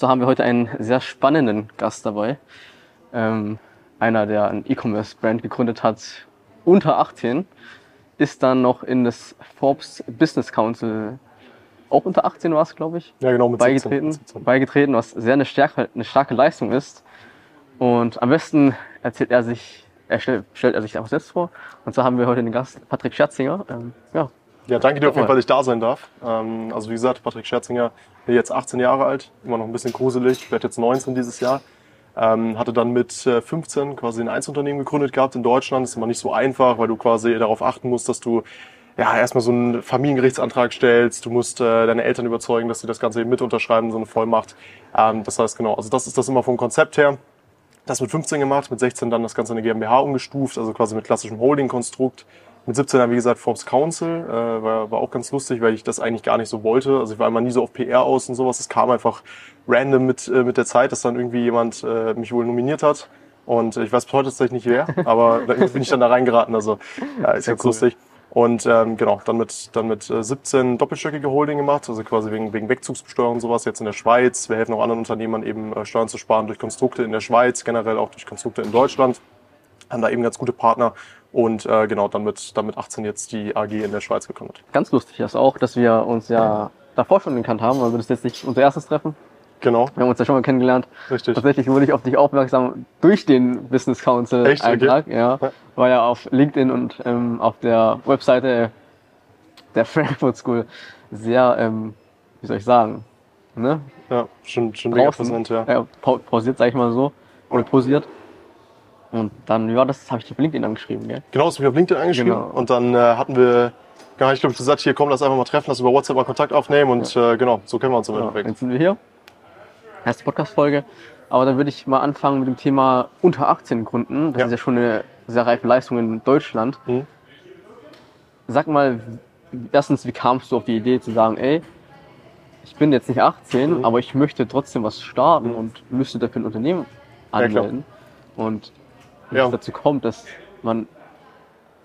So haben wir heute einen sehr spannenden Gast dabei. Ähm, einer, der ein E-Commerce-Brand gegründet hat, unter 18, ist dann noch in das Forbes Business Council, auch unter 18 war es, glaube ich, Ja, genau, mit beigetreten, 17, 17. beigetreten, was sehr eine starke, eine starke Leistung ist. Und am besten erzählt er sich, er stellt, stellt er sich einfach selbst vor. Und zwar haben wir heute den Gast Patrick Scherzinger. Ähm, ja, Ja, danke dir auf jeden. Fall, dass ich da sein darf. Ähm, also wie gesagt, Patrick Scherzinger, bin jetzt 18 Jahre alt, immer noch ein bisschen gruselig, werde jetzt 19 dieses Jahr. Ähm, hatte dann mit äh, 15 quasi ein Einzelunternehmen gegründet gehabt in Deutschland. Das ist immer nicht so einfach, weil du quasi darauf achten musst, dass du ja erstmal so einen Familiengerichtsantrag stellst. Du musst äh, deine Eltern überzeugen, dass sie das Ganze eben mit unterschreiben, so eine Vollmacht. Ähm, das heißt genau, also das ist das immer vom Konzept her. Das mit 15 gemacht, mit 16 dann das Ganze in eine GmbH umgestuft, also quasi mit klassischem Holding-Konstrukt. Mit 17 dann, wie gesagt, Forbes Council, äh, war, war auch ganz lustig, weil ich das eigentlich gar nicht so wollte. Also ich war immer nie so auf PR aus und sowas. Es kam einfach random mit, äh, mit der Zeit, dass dann irgendwie jemand äh, mich wohl nominiert hat. Und ich weiß bis heute tatsächlich nicht wer, aber da bin ich dann da reingeraten. Also ja, ist ganz cool. lustig. Und ähm, genau, dann mit, dann mit äh, 17 doppelstöckige Holding gemacht, also quasi wegen, wegen Wegzugsbesteuerung und sowas jetzt in der Schweiz. Wir helfen auch anderen Unternehmern eben äh, Steuern zu sparen durch Konstrukte in der Schweiz, generell auch durch Konstrukte in Deutschland. Haben da eben ganz gute Partner und äh, genau, dann mit, dann mit 18 jetzt die AG in der Schweiz gegründet. ganz lustig ist auch, dass wir uns ja davor schon gekannt haben. Also das ist jetzt nicht unser erstes Treffen. Genau, Wir haben uns ja schon mal kennengelernt. richtig. Tatsächlich wurde ich auf dich aufmerksam durch den Business Council Echt? Okay. Eintrag. Ja. Ja. War ja auf LinkedIn und ähm, auf der Webseite der Frankfurt School sehr, ähm, wie soll ich sagen, ne? Ja, schon, schon mega präsent, ja. pau- pausiert, sag ich mal so. Oder posiert. Und dann, ja, das habe ich dir auf LinkedIn angeschrieben, gell? Genau, das habe ich auf LinkedIn angeschrieben Genau. und dann äh, hatten wir, genau, ich glaube, gesagt, hier komm, lass einfach mal treffen, lass über WhatsApp mal Kontakt aufnehmen und äh, genau, so kennen wir uns im Ja, Endeffekt. jetzt sind wir hier. Erste Podcast-Folge. Aber dann würde ich mal anfangen mit dem Thema unter 18 Gründen. Das Ja. ist ja schon eine sehr reife Leistung in Deutschland. Mhm. Sag mal, erstens, wie kamst du auf die Idee zu sagen, ey, ich bin jetzt nicht 18, Mhm. aber ich möchte trotzdem was starten Mhm. und müsste dafür ein Unternehmen Ja, anmelden. und Ja. es dazu kommt, dass man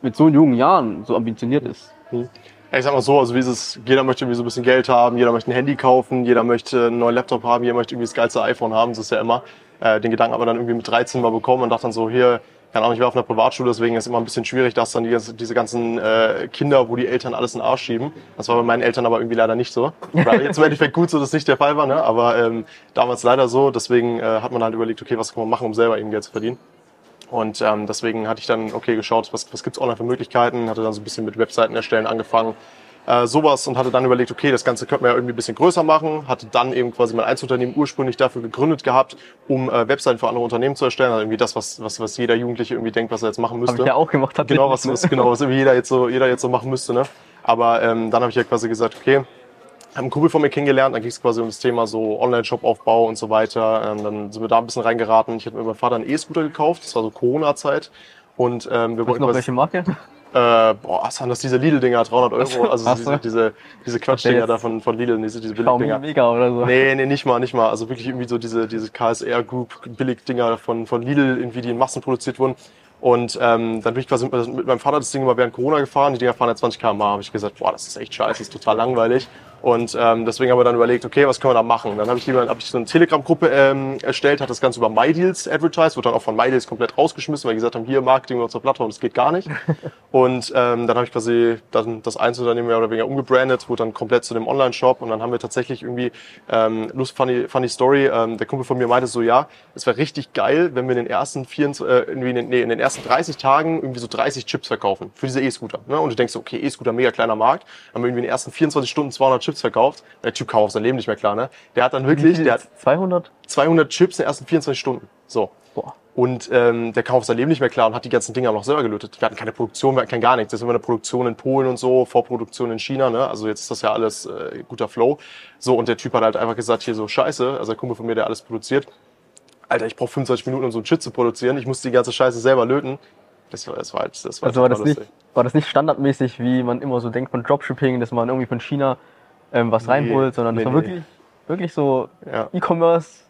mit so jungen Jahren so ambitioniert ist. Ja, ich sag mal so, also wie ist es, jeder möchte irgendwie so ein bisschen Geld haben, jeder möchte ein Handy kaufen, jeder möchte einen neuen Laptop haben, jeder möchte irgendwie das geilste iPhone haben, das ist ja immer. Äh, den Gedanken aber dann irgendwie mit 13 mal bekommen und dachte dann so, hier, keine Ahnung, ich war auf einer Privatschule, deswegen ist es immer ein bisschen schwierig, dass dann die, diese ganzen äh, Kinder, wo die Eltern alles in den Arsch schieben. Das war bei meinen Eltern aber irgendwie leider nicht so. War jetzt im Endeffekt gut so, dass nicht der Fall war, ne? aber ähm, damals leider so. Deswegen äh, hat man halt überlegt, okay, was kann man machen, um selber eben Geld zu verdienen. Und ähm, deswegen hatte ich dann, okay, geschaut, was, was gibt's online für Möglichkeiten, hatte dann so ein bisschen mit Webseiten erstellen angefangen, äh, sowas und hatte dann überlegt, okay, das Ganze könnte man ja irgendwie ein bisschen größer machen, hatte dann eben quasi mein Einzelunternehmen ursprünglich dafür gegründet gehabt, um äh, Webseiten für andere Unternehmen zu erstellen, also irgendwie das, was, was, was jeder Jugendliche irgendwie denkt, was er jetzt machen müsste. Habe ich ja auch gemacht. Genau, was, was, genau, was irgendwie jeder jetzt so, jeder jetzt so machen müsste, ne? Aber ähm, dann habe ich ja quasi gesagt, okay, habe einen Kumpel von mir kennengelernt, dann ging es quasi um das Thema so Online-Shop-Aufbau und so weiter. Ähm, dann sind wir da ein bisschen reingeraten. Ich hatte mir meinem Vater einen E-Scooter gekauft, das war so Corona-Zeit. Und ähm, wir wollten noch welche Marke? äh, boah, was waren das, diese Lidl-Dinger, 300 Euro, also so. diese, diese, diese Quatschdinger da von, von Lidl, diese, diese Billigdinger. Mega oder so. Nee, nee, nicht mal, nicht mal. Also wirklich irgendwie so diese, diese KSR Group Billigdinger von, von Lidl, irgendwie, die in Massen produziert wurden. Und ähm, dann bin ich quasi mit, mit meinem Vater das Ding immer während Corona gefahren. Die Dinger fahren ja 20 km/h. Habe ich gesagt, boah, das ist echt scheiße, das ist total langweilig. Und ähm, deswegen haben wir dann überlegt, okay, was können wir da machen? Dann habe ich, hab ich so eine Telegram-Gruppe ähm, erstellt, hat das Ganze über MyDeals advertised, wurde dann auch von MyDeals komplett rausgeschmissen, weil die gesagt haben, hier Marketing auf unserer Plattform, das geht gar nicht. Und ähm, dann habe ich quasi dann das Einzelunternehmen mehr oder weniger umgebrandet, wurde dann komplett zu dem Online-Shop und dann haben wir tatsächlich irgendwie ähm, Lust, funny, funny Story. Ähm, der Kumpel von mir meinte so, ja, es wäre richtig geil, wenn wir in den ersten 24, äh, irgendwie in den, nee, in den ersten 30 Tagen irgendwie so 30 Chips verkaufen für diese E-Scooter. Ne? Und du denkst, so, okay, E-Scooter, mega kleiner Markt, haben wir irgendwie in den ersten 24 Stunden 200 Chips verkauft. Der Typ kauft sein Leben nicht mehr klar, ne? Der hat dann wirklich, der hat 200? 200 Chips in den ersten 24 Stunden. So. Boah. Und ähm, der kam auf sein Leben nicht mehr klar und hat die ganzen Dinger noch selber gelötet. Wir hatten keine Produktion, wir hatten kein gar nichts. Jetzt sind wir eine Produktion in Polen und so, Vorproduktion in China, ne? Also jetzt ist das ja alles äh, guter Flow. So, und der Typ hat halt einfach gesagt, hier so scheiße, also der Kumpel von mir, der alles produziert. Alter, ich brauche 25 Minuten, um so einen Shit zu produzieren. Ich muss die ganze Scheiße selber löten. Das war, das war halt, das war, Also war das, total nicht, war das nicht standardmäßig, wie man immer so denkt von Dropshipping, dass man irgendwie von China ähm, was Nee, reinholt, sondern das nee, war nee. wirklich, wirklich so Ja. E-Commerce.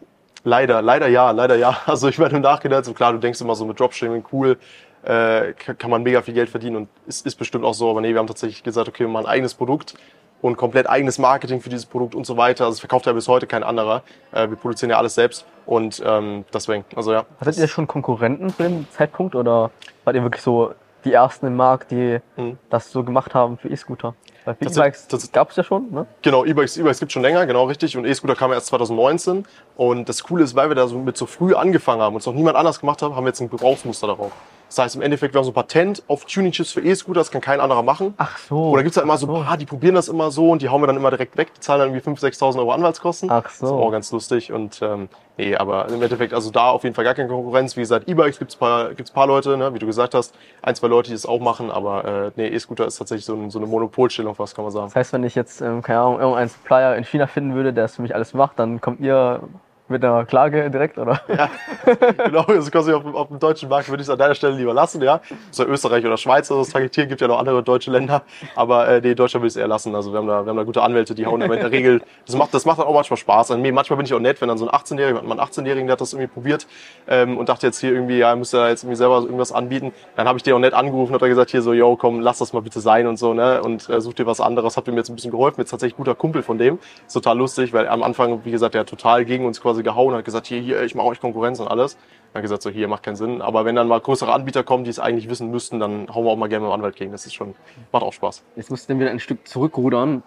Leider, leider ja, leider ja. Also ich meine im Nachhinein, so klar, du denkst immer so mit Dropshipping, cool, äh, kann man mega viel Geld verdienen und ist, ist bestimmt auch so, aber nee, wir haben tatsächlich gesagt, okay, wir machen ein eigenes Produkt und komplett eigenes Marketing für dieses Produkt und so weiter. Also es verkauft ja bis heute kein anderer. Äh, wir produzieren ja alles selbst und ähm, deswegen, also ja. Hattet ihr schon Konkurrenten zu dem Zeitpunkt oder wart ihr wirklich so die ersten im Markt, die Mhm. das so gemacht haben für E-Scooter? Weil E-Bikes gab es ja schon, ne? Genau, E-Bikes, E-Bikes gibt schon länger, genau richtig. Und E-Scooter kam erst 2019. Und das Coole ist, weil wir da so mit so früh angefangen haben und es noch niemand anders gemacht hat, haben wir jetzt ein Gebrauchsmuster darauf. Das heißt, im Endeffekt, wir haben so ein Patent auf Tuning-Chips für E-Scooter, das kann kein anderer machen. Ach so. Oder gibt's halt immer so, ah, die probieren das immer so und die hauen wir dann immer direkt weg, die zahlen dann irgendwie 5.000, 6.000 Euro Anwaltskosten. Ach Das ist so. auch ganz lustig und ähm, nee, aber im Endeffekt, also da auf jeden Fall gar keine Konkurrenz. Wie gesagt, E-Bikes gibt's paar, gibt's paar Leute, ne, wie du gesagt hast, ein, zwei Leute, die das auch machen, aber äh, nee, E-Scooter ist tatsächlich so, ein, so eine Monopolstellung, was kann man sagen. Das heißt, wenn ich jetzt, ähm, keine Ahnung, irgendeinen Supplier in China finden würde, der es für mich alles macht, dann kommt ihr mit einer Klage direkt, oder? genau, also quasi auf, auf dem deutschen Markt würde ich es an deiner Stelle lieber lassen, ja. So Österreich oder Schweiz, also das Targetieren gibt ja noch andere deutsche Länder, aber äh, nee, Deutschland würde ich es eher lassen. Also wir haben da, wir haben da gute Anwälte, die hauen aber in der Regel, das macht, das macht dann auch manchmal Spaß. Also, nee, manchmal bin ich auch nett, wenn dann so ein 18-Jähriger, wir hatten mal einen 18-Jährigen, der hat das irgendwie probiert ähm, und dachte jetzt hier irgendwie, ja, müsste da jetzt irgendwie selber irgendwas anbieten. Dann habe ich den auch nett angerufen und hat er gesagt, hier so, yo, komm, lass das mal bitte sein und so, ne, und äh, such dir was anderes. Hat mir jetzt ein bisschen geholfen, jetzt tatsächlich guter Kumpel von dem. Ist total lustig, weil am Anfang, wie gesagt, der total gegen uns quasi gehauen, hat gesagt, hier, hier, ich mache euch Konkurrenz und alles. Dann hat gesagt, so hier macht keinen Sinn. Aber wenn dann mal größere Anbieter kommen, die es eigentlich wissen müssten, dann hauen wir auch mal gerne mit dem Anwalt gegen. Das ist schon, macht auch Spaß. Jetzt muss ich dann wieder ein Stück zurückrudern.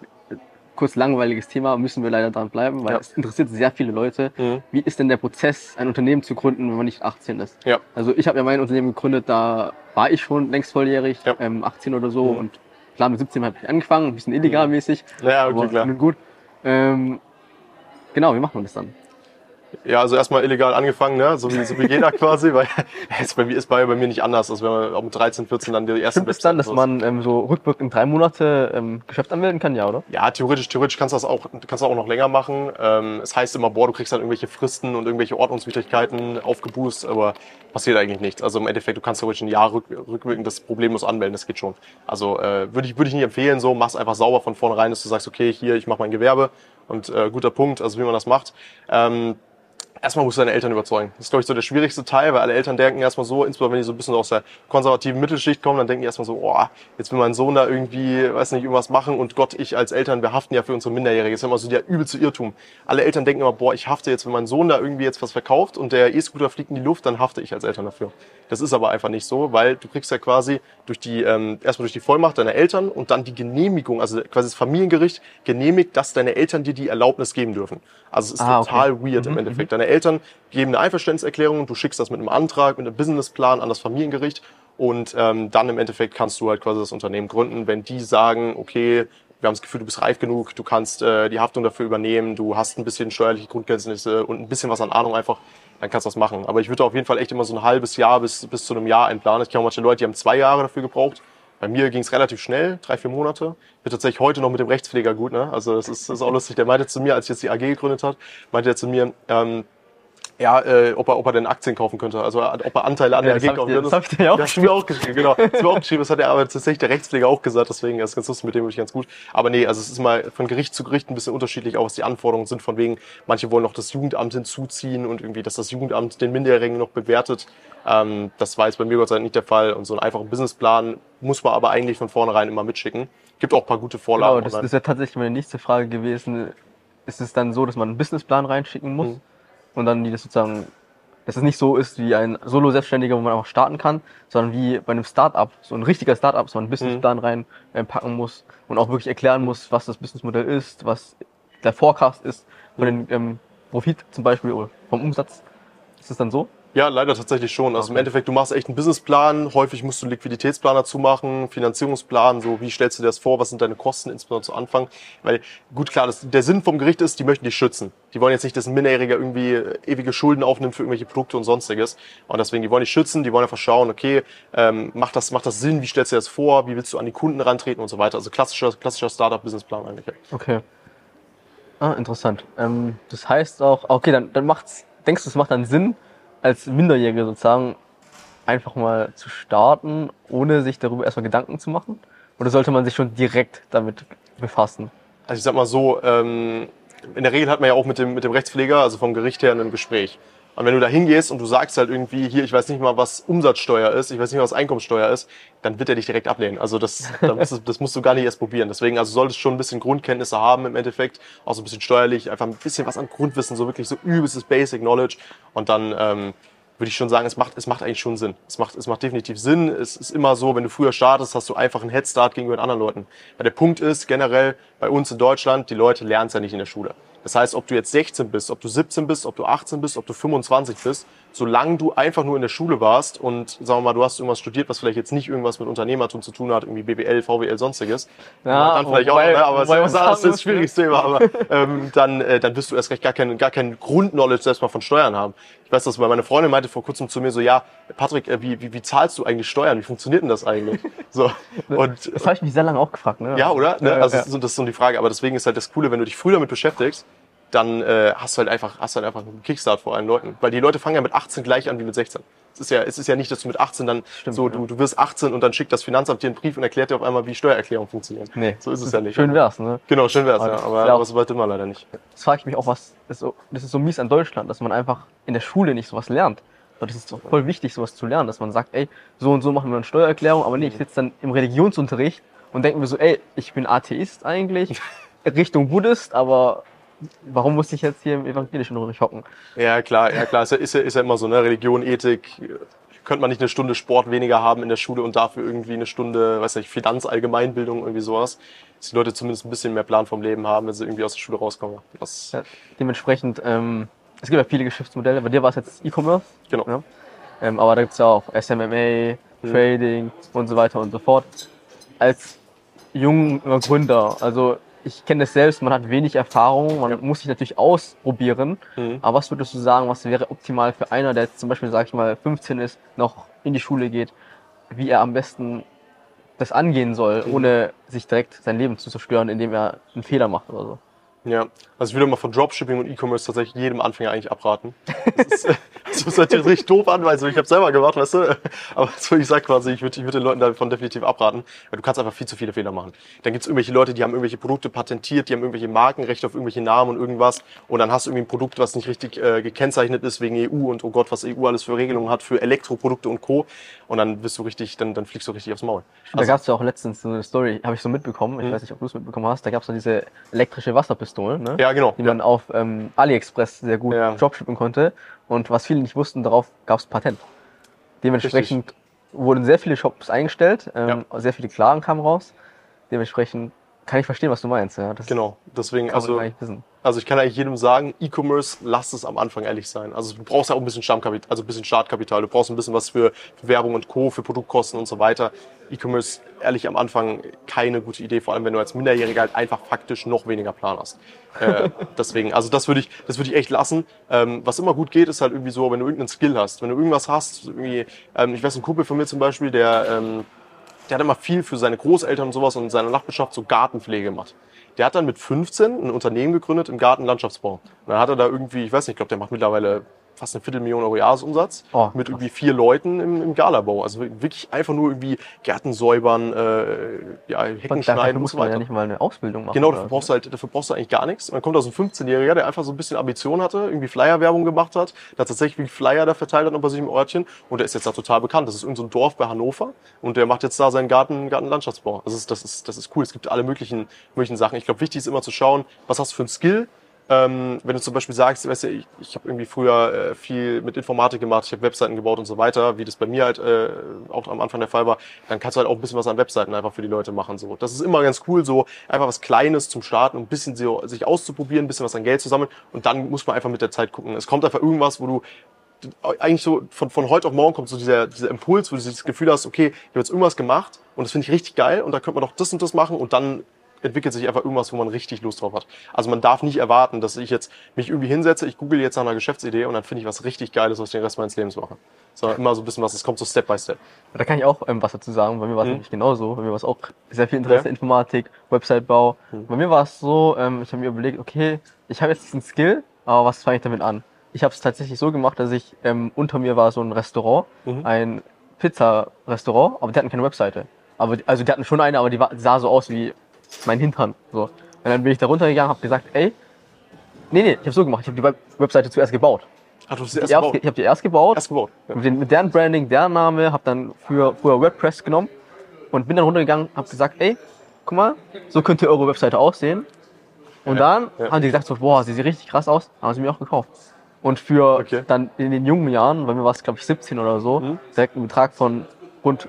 Kurz langweiliges Thema, müssen wir leider dran bleiben, weil Ja. es interessiert sehr viele Leute. Mhm. Wie ist denn der Prozess, ein Unternehmen zu gründen, wenn man nicht 18 ist? Ja. Also ich habe ja mein Unternehmen gegründet, da war ich schon längst volljährig, Ja. ähm, 18 oder so Mhm. und klar mit 17 habe ich angefangen, ein bisschen illegal mäßig, Naja, okay, aber klar. nun gut. Ähm, genau, wie macht man das dann? Ja, also erstmal illegal angefangen, ne? so, wie, so wie jeder quasi, weil es bei mir ist bei, bei mir nicht anders. Also wenn man mit 13, 14 dann die erste Stimmt es dann, dass man ähm, so rückwirkend drei Monate ähm, Geschäft anmelden kann, ja, oder? Ja, theoretisch, theoretisch kannst du das auch, kannst du auch noch länger machen. Ähm, es heißt immer, boah, du kriegst dann irgendwelche Fristen und irgendwelche Ordnungswidrigkeiten aufgeboost, aber passiert eigentlich nichts. Also im Endeffekt, du kannst theoretisch ein Jahr rück, rückwirkend das problemlos anmelden, das geht schon. Also äh, würde ich, würde ich nicht empfehlen, so, mach's einfach sauber von vornherein, dass du sagst, okay, hier, ich mache mein Gewerbe und äh, guter Punkt, also wie man das macht. Ähm, Erstmal musst du deine Eltern überzeugen. Das ist, glaube ich, so der schwierigste Teil, weil alle Eltern denken erstmal so, insbesondere wenn die so ein bisschen aus der konservativen Mittelschicht kommen, dann denken die erstmal so, oh, jetzt will mein Sohn da irgendwie, weiß nicht, irgendwas machen und Gott, ich als Eltern, wir haften ja für unsere Minderjährige. Das ist immer so der übelste Irrtum. Alle Eltern denken immer, boah, ich hafte jetzt, wenn mein Sohn da irgendwie jetzt was verkauft und der E-Scooter fliegt in die Luft, dann hafte ich als Eltern dafür. Das ist aber einfach nicht so, weil du kriegst ja quasi durch die, ähm, erstmal durch die Vollmacht deiner Eltern und dann die Genehmigung, also quasi das Familiengericht genehmigt, dass deine Eltern dir die Erlaubnis geben dürfen. Also es ist Ah, okay. total weird im Endeffekt. Deine Eltern geben eine Einverständniserklärung, du schickst das mit einem Antrag, mit einem Businessplan an das Familiengericht und ähm, dann im Endeffekt kannst du halt quasi das Unternehmen gründen, wenn die sagen, okay, wir haben das Gefühl, du bist reif genug, du kannst äh, die Haftung dafür übernehmen, du hast ein bisschen steuerliche Grundkenntnisse und ein bisschen was an Ahnung einfach, dann kannst du das machen. Aber ich würde auf jeden Fall echt immer so ein halbes Jahr bis, bis zu einem Jahr einplanen. Ich kenne manche Leute, die haben zwei Jahre dafür gebraucht. Bei mir ging es relativ schnell, drei, vier Monate. Bin tatsächlich heute noch mit dem Rechtspfleger gut. Ne? Also das ist, das ist auch lustig. Der meinte zu mir, als jetzt die AG gegründet hat, meinte er zu mir, ähm, ja, äh, ob er, ob er denn Aktien kaufen könnte, also ob er Anteile an Ja, der das AG ich kaufen könnte. das hab ich dir ja auch ja, du mir auch geschrieben, genau. Das du mir auch geschrieben, das hat er aber tatsächlich der Rechtspfleger auch gesagt, deswegen ist es ganz lustig, mit dem bin ich ganz gut. Aber nee, also es ist mal von Gericht zu Gericht ein bisschen unterschiedlich, auch was die Anforderungen sind, von wegen, manche wollen noch das Jugendamt hinzuziehen und irgendwie, dass das Jugendamt den Minderjährigen noch bewertet. Ähm, das war jetzt bei mir Gott sei Dank nicht der Fall und so einen einfachen Businessplan muss man aber eigentlich von vornherein immer mitschicken. Gibt auch ein paar gute Vorlagen. Genau, das, das wäre tatsächlich meine nächste Frage gewesen. Ist es dann so, dass man einen Businessplan reinschicken muss Mhm. Und dann die das sozusagen, dass es nicht so ist wie ein Solo-Selbstständiger, wo man einfach starten kann, sondern wie bei einem Startup, so ein richtiger Startup, dass man einen Businessplan Mhm. reinpacken muss und auch wirklich erklären muss, was das Businessmodell ist, was der Forecast ist von Mhm. den ähm, Profit zum Beispiel oder vom Umsatz. Ist es dann so? Ja, leider tatsächlich schon. Also im Okay. Endeffekt, du machst echt einen Businessplan. Häufig musst du einen Liquiditätsplan dazu machen, Finanzierungsplan, so wie stellst du dir das vor, was sind deine Kosten, insbesondere zu Anfang. Weil, gut klar, das, der Sinn vom Gericht ist, die möchten dich schützen. Die wollen jetzt nicht, dass ein Minderjähriger irgendwie äh, ewige Schulden aufnimmt für irgendwelche Produkte und sonstiges. Und deswegen, die wollen dich schützen, die wollen einfach schauen, okay, ähm, macht, das, macht das Sinn, wie stellst du dir das vor, wie willst du an die Kunden rantreten und so weiter. Also klassischer, klassischer Startup-Businessplan eigentlich. Okay. Ah, interessant. Ähm, das heißt auch, okay, dann, dann macht's, denkst du, es macht dann Sinn, als Minderjährige sozusagen einfach mal zu starten, ohne sich darüber erstmal Gedanken zu machen? Oder sollte man sich schon direkt damit befassen? Also ich sag mal so, ähm, in der Regel hat man ja auch mit dem, mit dem Rechtspfleger, also vom Gericht her, ein Gespräch. Und wenn du da hingehst und du sagst halt irgendwie, hier, ich weiß nicht mal, was Umsatzsteuer ist, ich weiß nicht mal, was Einkommensteuer ist, dann wird er dich direkt ablehnen. Also das, das, das musst du gar nicht erst probieren. Deswegen, also solltest du schon ein bisschen Grundkenntnisse haben im Endeffekt, auch so ein bisschen steuerlich, einfach ein bisschen was an Grundwissen, so wirklich so übelstes Basic Knowledge. Und dann ähm, würde ich schon sagen, es macht, es macht eigentlich schon Sinn. Es macht, es macht definitiv Sinn. Es ist immer so, wenn du früher startest, hast du einfach einen Headstart gegenüber den anderen Leuten. Weil der Punkt ist, generell bei uns in Deutschland, die Leute lernen es ja nicht in der Schule. Das heißt, ob du jetzt 16 bist, ob du 17 bist, ob du 18 bist, ob du 25 bist, solange du einfach nur in der Schule warst und sagen wir mal, du hast irgendwas studiert, was vielleicht jetzt nicht irgendwas mit Unternehmertum zu tun hat, irgendwie BWL, VWL, sonstiges, Ja, dann vielleicht wobei- auch, ne? aber es das ist sagen ein schwieriges Thema, aber ähm, dann, äh, dann wirst du erst recht gar keinen gar keinen Grundknowledge selbst mal von Steuern haben. Ich weiß, dass meine Freundin meinte vor kurzem zu mir so, ja, Patrick, äh, wie, wie, wie zahlst du eigentlich Steuern? Wie funktioniert denn das eigentlich? So und Das habe ich mich sehr lange auch gefragt. Ne? ja, oder? Ne? Ja, Also ja. das ist so- das ist so die Frage. Aber deswegen ist halt das Coole, wenn du dich früh damit beschäftigst, dann äh, hast du halt einfach, hast du halt einfach einen Kickstart vor allen Leuten. Weil die Leute fangen ja mit 18 gleich an wie mit 16. Es ist ja, es ist ja nicht, dass du mit 18 dann Stimmt, so, ja. du, du wirst 18 und dann schickt das Finanzamt dir einen Brief und erklärt dir auf einmal, wie Steuererklärung funktioniert. Nee. So ist es ja nicht. Schön wär's, ne? Genau, schön wär's, Aber ja. das Aber, aber so weit wir leider nicht. Das frage ich mich auch, was ist so, das ist so mies an Deutschland, dass man einfach in der Schule nicht sowas lernt. Das ist doch voll wichtig, sowas zu lernen, dass man sagt, ey, so und so machen wir eine Steuererklärung, aber nee, ich sitze dann im Religionsunterricht und denke mir so, ey, ich bin Atheist eigentlich, Richtung Buddhist, aber warum muss ich jetzt hier im evangelischen Unterricht hocken? Ja, klar, ja, klar. Ist ja, ist ja, ist ja immer so, ne? Religion, Ethik. Könnte man nicht eine Stunde Sport weniger haben in der Schule und dafür irgendwie eine Stunde, weiß nicht, Finanzallgemeinbildung, irgendwie sowas. Dass die Leute zumindest ein bisschen mehr Plan vom Leben haben, wenn sie irgendwie aus der Schule rauskommen. Das, Ja, dementsprechend, ähm, es gibt ja viele Geschäftsmodelle, bei dir war es jetzt E-Commerce, genau. Ja. Ähm, aber da gibt's ja auch SMMA, Trading und so weiter und so fort. Als junger Gründer, also ich kenne das selbst, man hat wenig Erfahrung, man Ja. muss sich natürlich ausprobieren. Mhm. Aber was würdest du sagen, was wäre optimal für einer, der jetzt zum Beispiel, sag ich mal, 15 ist, noch in die Schule geht, wie er am besten das angehen soll, Mhm. ohne sich direkt sein Leben zu zerstören, indem er einen Fehler macht oder so? Ja, also ich würde mal von Dropshipping und E-Commerce tatsächlich jedem Anfänger eigentlich abraten. Das, ist, das sich jetzt richtig doof an, weil so, ich habe selber gemacht, weißt du. Aber so ich sag quasi, ich würde ich würd den Leuten davon definitiv abraten, weil du kannst einfach viel zu viele Fehler machen. Dann gibt's irgendwelche Leute, die haben irgendwelche Produkte patentiert, die haben irgendwelche Markenrechte auf irgendwelche Namen und irgendwas. Und dann hast du irgendwie ein Produkt, was nicht richtig äh, gekennzeichnet ist wegen EU und oh Gott, was EU alles für Regelungen hat für Elektroprodukte und Co. Und dann bist du richtig, dann, dann fliegst du richtig aufs Maul. da gab's ja auch letztens so eine Story, habe ich so mitbekommen, ich Mhm. weiß nicht, ob du es mitbekommen hast, da gab's so diese elektrische Wasserpistole, ne? Ja, genau. die man auf ähm, AliExpress sehr gut Ja. dropshippen konnte. Und was viele nicht wussten, darauf gab's Patent. Dementsprechend wurden sehr viele Shops eingestellt, ähm, sehr viele Klagen kamen raus. Dementsprechend kann ich verstehen, was du meinst. Ja. Das Genau. Deswegen, also. Also ich kann eigentlich jedem sagen, E-Commerce, lass es am Anfang ehrlich sein. Also du brauchst ja auch ein bisschen Stammkapital, also ein bisschen Startkapital. Du brauchst ein bisschen was für, für Werbung und Co., für Produktkosten und so weiter. E-Commerce, ehrlich, am Anfang keine gute Idee, vor allem wenn du als Minderjähriger halt einfach faktisch noch weniger Plan hast. Äh, deswegen, also das würde ich, das würde ich echt lassen. Ähm, was immer gut geht, ist halt irgendwie so, wenn du irgendeinen Skill hast, wenn du irgendwas hast, irgendwie, ähm, ich weiß, ein Kumpel von mir zum Beispiel, der ähm, der hat immer viel für seine Großeltern und sowas und in seiner Nachbarschaft so Gartenpflege gemacht. Der hat dann mit 15 ein Unternehmen gegründet im Gartenlandschaftsbau. Und dann hat er da irgendwie, ich weiß nicht, ich glaube, der macht mittlerweile fast eine Viertelmillion Euro Jahresumsatz Oh, mit irgendwie vier Leuten im, im Galabau. Also wirklich einfach nur irgendwie Gärten säubern, äh, ja, Hecken schneiden und muss so man ja nicht mal eine Ausbildung machen. Genau, dafür brauchst du halt, dafür brauchst du eigentlich gar nichts. Und dann kommt da so ein 15-Jähriger, der einfach so ein bisschen Ambition hatte, irgendwie Flyer-Werbung gemacht hat, der tatsächlich Flyer da verteilt hat bei sich im Örtchen und der ist jetzt da total bekannt. Das ist irgendein so ein Dorf bei Hannover und der macht jetzt da seinen Garten, Gartenlandschaftsbau. Das ist, das ist, das ist cool. Es gibt alle möglichen, möglichen Sachen. Ich glaube, wichtig ist immer zu schauen, was hast du für einen Skill, ähm, wenn du zum Beispiel sagst, weißt du, ich, ich habe irgendwie früher äh, viel mit Informatik gemacht, ich habe Webseiten gebaut und so weiter, wie das bei mir halt äh, auch am Anfang der Fall war, dann kannst du halt auch ein bisschen was an Webseiten einfach für die Leute machen. So, das ist immer ganz cool, so einfach was Kleines zum Starten, um ein bisschen so, sich auszuprobieren, ein bisschen was an Geld zu sammeln und dann muss man einfach mit der Zeit gucken. Es kommt einfach irgendwas, wo du eigentlich so von, von heute auf morgen kommt so dieser, dieser Impuls, wo du das Gefühl hast, okay, ich habe jetzt irgendwas gemacht und das finde ich richtig geil und da könnte man doch das und das machen und dann entwickelt sich einfach irgendwas, wo man richtig Lust drauf hat. Also man darf nicht erwarten, dass ich jetzt mich irgendwie hinsetze, ich google jetzt nach einer Geschäftsidee und dann finde ich was richtig Geiles, was ich den Rest meines Lebens mache. Sondern immer so ein bisschen was, es kommt so Step by Step. Da kann ich auch ähm, was dazu sagen. Bei mir war es Mhm. nämlich genauso. Bei mir war es auch sehr viel Interesse Ja. Informatik, Websitebau. Mhm. Bei mir war es so, ähm, ich habe mir überlegt, okay, ich habe jetzt diesen Skill, aber was fange ich damit an? Ich habe es tatsächlich so gemacht, dass ich ähm, unter mir war so ein Restaurant, Mhm. ein Pizza-Restaurant, aber die hatten keine Webseite. Aber also die hatten schon eine, aber die war, sah so aus wie mein Hintern. So. Und dann bin ich da runtergegangen, habe gesagt, ey, nee, nee, ich habe so gemacht, ich habe die Web Webseite zuerst gebaut. Ach, du hast die erst gebaut. ich habe die erst gebaut. Erst gebaut. Ja. mit, den, mit deren Branding, deren Name, habe dann für, früher WordPress genommen und bin dann runtergegangen, habe gesagt, ey, guck mal, so könnte eure Webseite aussehen. Und dann ja. haben die gesagt, so, boah, sie sieht richtig krass aus, haben sie mir auch gekauft. Und für Okay. dann in den jungen Jahren, bei mir war es glaube ich 17 oder so, Mhm. direkt ein Betrag von rund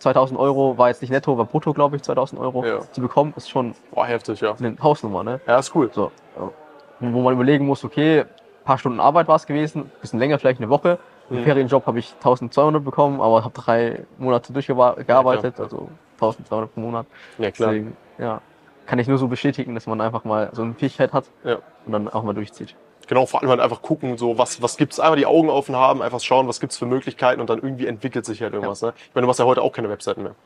2000 Euro, war jetzt nicht netto, war brutto glaube ich 2000 Euro Ja. zu bekommen, ist schon Boah, heftig, ja. eine Hausnummer, ne? Ja, ist cool. So, ja. wo man überlegen muss, okay, paar Stunden Arbeit war es gewesen, bisschen länger, vielleicht eine Woche. Im Mhm. Ferienjob habe ich 1200 bekommen, aber habe drei Monate durchgearbeitet, klar. also 1200 pro Monat. Ja, klar. Deswegen, ja, kann ich nur so bestätigen, dass man einfach mal so eine Fähigkeit hat Ja. und dann auch mal durchzieht. Genau, vor allem halt einfach gucken, so was, was gibt's, einfach die Augen offen haben, einfach schauen, was gibt's für Möglichkeiten und dann irgendwie entwickelt sich halt irgendwas. Ne? Ich meine, du machst ja heute auch keine Webseiten mehr.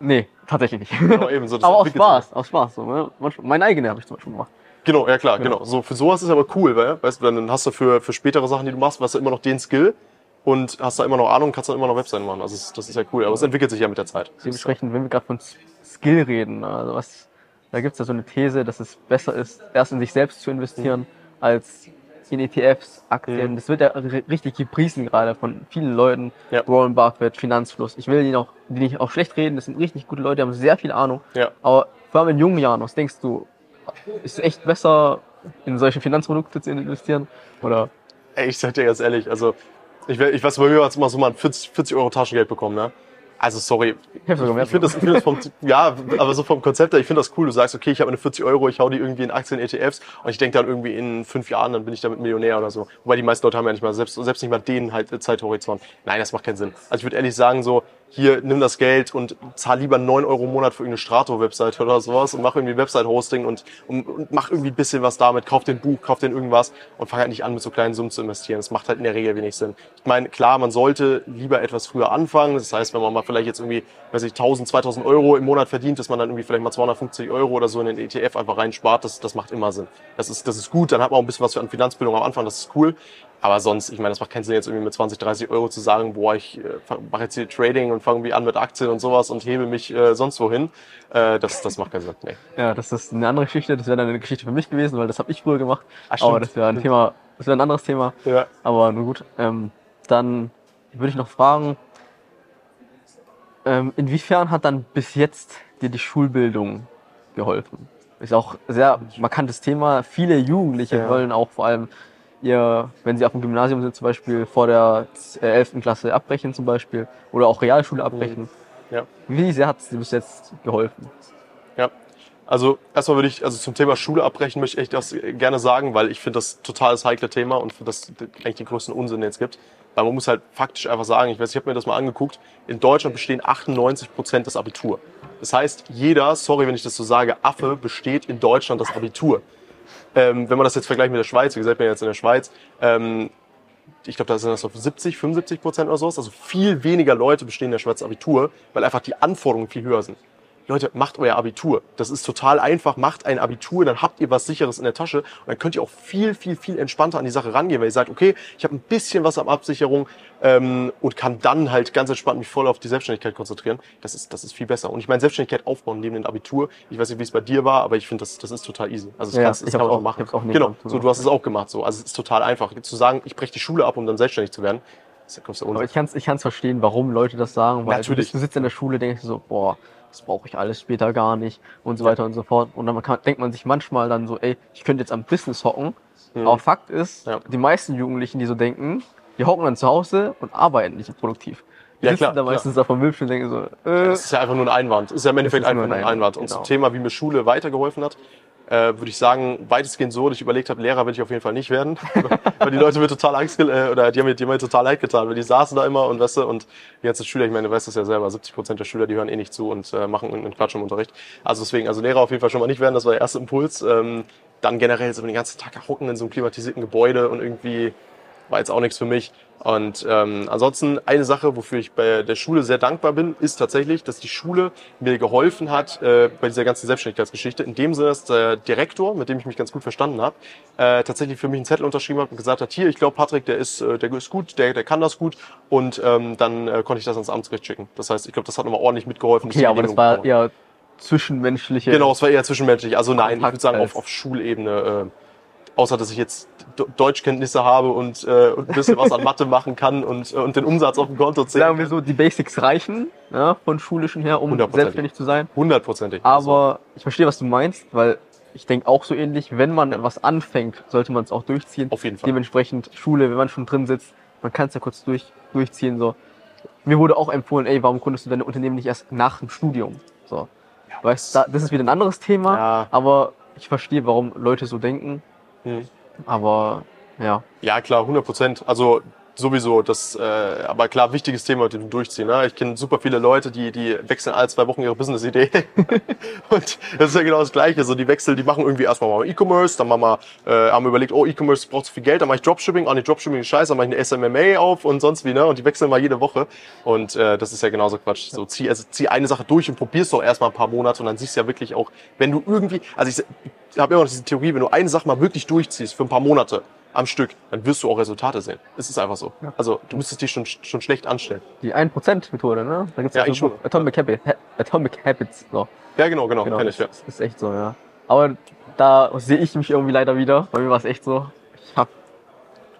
Nee, tatsächlich nicht. Genau, eben so, aber aus. Spaß, aus Spaß. So, ne? Meine eigene habe ich zum Beispiel gemacht. Genau, ja klar, genau. So, für sowas ist aber cool, weil, weißt du, dann hast du für, für spätere Sachen, die du machst, hast du immer noch den Skill und hast da immer noch Ahnung, kannst dann immer noch Webseiten machen. Also das, das ist ja cool, aber es entwickelt sich ja mit der Zeit. Dementsprechend, wenn wir gerade von Skill reden, also was, da gibt es ja so eine These, dass es besser ist, erst in sich selbst zu investieren, als in ETFs, Aktien. Mhm. Das wird ja ri- richtig gepriesen gerade von vielen Leuten. Ja. Warren Buffett, Finanzfluss. Ich will die noch, die nicht auch schlecht reden, das sind richtig gute Leute, die haben sehr viel Ahnung. Ja. Aber vor allem in jungen Jahren, was denkst du, ist es echt besser, in solche Finanzprodukte zu investieren? Oder? Ey, ich sag dir ganz ehrlich, also ich, ich weiß, bei mir hat immer so mal 40, 40 Euro Taschengeld bekommen, ne? Also sorry, Ich finde das, ich find das vom, ja, aber so vom Konzept her, ich finde das cool. Du sagst, okay, ich habe meine 40 Euro, ich hau die irgendwie in Aktien, ETFs und ich denke dann irgendwie in fünf Jahren, dann bin ich damit Millionär oder so. Wobei die meisten Leute haben ja nicht mal, selbst, selbst nicht mal den halt Zeithorizont. Nein, das macht keinen Sinn. Also ich würde ehrlich sagen, so, hier, nimm das Geld und zahl lieber 9 Euro im Monat für irgendeine Strato-Webseite oder sowas und mach irgendwie Website-Hosting und, und, und mach irgendwie ein bisschen was damit, kauf den Buch, kauf den irgendwas und fang halt nicht an, mit so kleinen Summen zu investieren. Das macht halt in der Regel wenig Sinn. Ich meine, klar, man sollte lieber etwas früher anfangen. Das heißt, wenn man mal vielleicht jetzt irgendwie, weiß ich, 1000, 2000 Euro im Monat verdient, dass man dann irgendwie vielleicht mal 250 Euro oder so in den ETF einfach reinspart, das, das macht immer Sinn. Das ist, das ist gut, dann hat man auch ein bisschen was für an Finanzbildung am Anfang, das ist cool. Aber sonst, ich meine, das macht keinen Sinn, jetzt irgendwie mit 20, 30 Euro zu sagen, boah, ich äh, mache jetzt hier Trading und fange irgendwie an mit Aktien und sowas und hebe mich äh, sonst wohin. Äh, das, das macht keinen Sinn. Nee. Ja, das ist eine andere Geschichte. Das wäre dann eine Geschichte für mich gewesen, weil das habe ich früher gemacht. Ach. Aber das wäre ein Thema, das wäre ein anderes Thema. Ja. Aber nun gut. Ähm, dann würde ich noch fragen, ähm, inwiefern hat dann bis jetzt dir die Schulbildung geholfen? Ist auch ein sehr markantes Thema. Viele Jugendliche Ja. wollen auch vor allem ihr, wenn sie auf dem Gymnasium sind, zum Beispiel vor der äh, 11. Klasse abbrechen zum Beispiel oder auch Realschule abbrechen. Ja. Wie sehr hat es dir bis jetzt geholfen? Ja. Also erstmal würde ich, also zum Thema Schule abbrechen möchte ich echt das gerne sagen, weil ich finde das total das heikle Thema und finde das eigentlich den größten Unsinn, den es gibt. Weil man muss halt faktisch einfach sagen, ich weiß, ich habe mir das mal angeguckt, in Deutschland bestehen 98 Prozent das Abitur. Das heißt, jeder, sorry, wenn ich das so sage, Affe besteht in Deutschland das Abitur. Ähm, wenn man das jetzt vergleicht mit der Schweiz, wie gesagt, bin jetzt in der Schweiz, ähm, ich glaube, da sind das auf 70, 75 Prozent oder sowas. Also viel weniger Leute bestehen in der Schweiz Abitur, weil einfach die Anforderungen viel höher sind. Leute, macht euer Abitur. Das ist total einfach. Macht ein Abitur, dann habt ihr was Sicheres in der Tasche und dann könnt ihr auch viel, viel, viel entspannter an die Sache rangehen, weil ihr sagt, okay, ich habe ein bisschen was am Absicherung ähm, und kann dann halt ganz entspannt mich voll auf die Selbstständigkeit konzentrieren. Das ist, das ist viel besser. Und ich meine, Selbstständigkeit aufbauen neben dem Abitur. Ich weiß nicht, wie es bei dir war, aber ich finde, das, das ist total easy. Also das, Ja, kannst, das ich kann man auch- auch machen. auch genau, so du hast es auch gemacht. So. Also es ist total einfach. Zu sagen, ich breche die Schule ab, um dann selbstständig zu werden, Aber ich kann es ich kann's verstehen, warum Leute das sagen, weil Natürlich. Du, sitzt in der Schule, denkst du so, boah, das brauche ich alles später gar nicht und so weiter und so fort. Und dann kann, denkt man sich manchmal dann so, ey, ich könnte jetzt am Business hocken. Aber Fakt ist, Mhm. Ja. die meisten Jugendlichen, die so denken, die hocken dann zu Hause und arbeiten nicht produktiv. Die Ja, sitzen klar, da klar. meistens da vom Bildschirm und denken so, äh, Das ist ja einfach nur ein Einwand. Das ist ja im Endeffekt einfach nur ein ein Einwand. Einwand, Und zum genau. Thema, wie mir Schule weitergeholfen hat, äh, würde ich sagen, weitestgehend so, dass ich überlegt habe, Lehrer will ich auf jeden Fall nicht werden. weil die Leute mir total Angst, äh, oder die haben mir, die haben mir total leid getan, weil die saßen da immer und weißt du, und die ganzen Schüler, ich meine, du weißt das ja selber, 70 Prozent der Schüler, die hören eh nicht zu und äh, machen irgendeinen Quatsch im Unterricht. Also deswegen, also Lehrer auf jeden Fall schon mal nicht werden, das war der erste Impuls. Ähm, dann generell so den ganzen Tag hocken in so einem klimatisierten Gebäude und irgendwie war jetzt auch nichts für mich. Und ähm, ansonsten eine Sache, wofür ich bei der Schule sehr dankbar bin, ist tatsächlich, dass die Schule mir geholfen hat äh, bei dieser ganzen Selbstständigkeitsgeschichte. In dem Sinne, dass der Direktor, mit dem ich mich ganz gut verstanden habe, äh, tatsächlich für mich einen Zettel unterschrieben hat und gesagt hat, hier, ich glaube, Patrick, der ist, äh, der ist gut, der, der kann das gut. Und ähm, dann äh, konnte ich das ans Amtsgericht schicken. Das heißt, ich glaube, das hat nochmal ordentlich mitgeholfen. okay, aber das war eher zwischenmenschliche. Genau, es war eher zwischenmenschlich. Also nein, ich Kontakt würde sagen, auf, auf Schulebene. Äh, außer dass ich jetzt Deutschkenntnisse habe und, äh, und ein bisschen was an Mathe machen kann und, äh, und den Umsatz auf dem Konto zählen Sagen wir so, die Basics reichen, ja, von schulischen her, um selbstständig zu sein. Hundertprozentig. Aber ich verstehe, was du meinst, weil ich denke auch so ähnlich, wenn man etwas anfängt, sollte man es auch durchziehen. Auf jeden Fall. Dementsprechend Schule, wenn man schon drin sitzt, man kann es ja kurz durch, durchziehen. So. Mir wurde auch empfohlen, ey, warum gründest du dein Unternehmen nicht erst nach dem Studium? So. weißt, da, das ist wieder ein anderes Thema, Ja. aber ich verstehe, warum Leute so denken. Mhm. Aber ja, Ja, klar, 100 Prozent. Also sowieso, das, äh, aber klar, wichtiges Thema mit dem Durchziehen. Ne? Ich kenne super viele Leute, die, die wechseln alle zwei Wochen ihre Business-Idee. und das ist ja genau das Gleiche. So, die wechseln, die machen irgendwie erstmal mal E-Commerce, dann machen wir, äh, haben überlegt, oh, E-Commerce braucht zu viel Geld, dann mache ich Dropshipping, oh nee, Dropshipping ist scheiße, dann mache ich eine SMMA auf und sonst wie, ne? Und die wechseln mal jede Woche. Und äh, das ist ja genauso Quatsch. So, zieh, also, zieh eine Sache durch und probier's doch erstmal ein paar Monate und dann siehst du ja wirklich auch, wenn du irgendwie, also ich habe immer noch diese Theorie, wenn du eine Sache mal wirklich durchziehst für ein paar Monate, am Stück, dann wirst du auch Resultate sehen. Es ist einfach so. Also du müsstest dich schon, schon schlecht anstellen. die 1%-Methode, ne? Da gibt's Ja, auch so Atomic, Habit, Ha- Atomic Habits. So. Ja, genau, genau, Genau, ich, ja. das ist echt so, ja. Aber da sehe ich mich irgendwie leider wieder. Bei mir war es echt so. Ich habe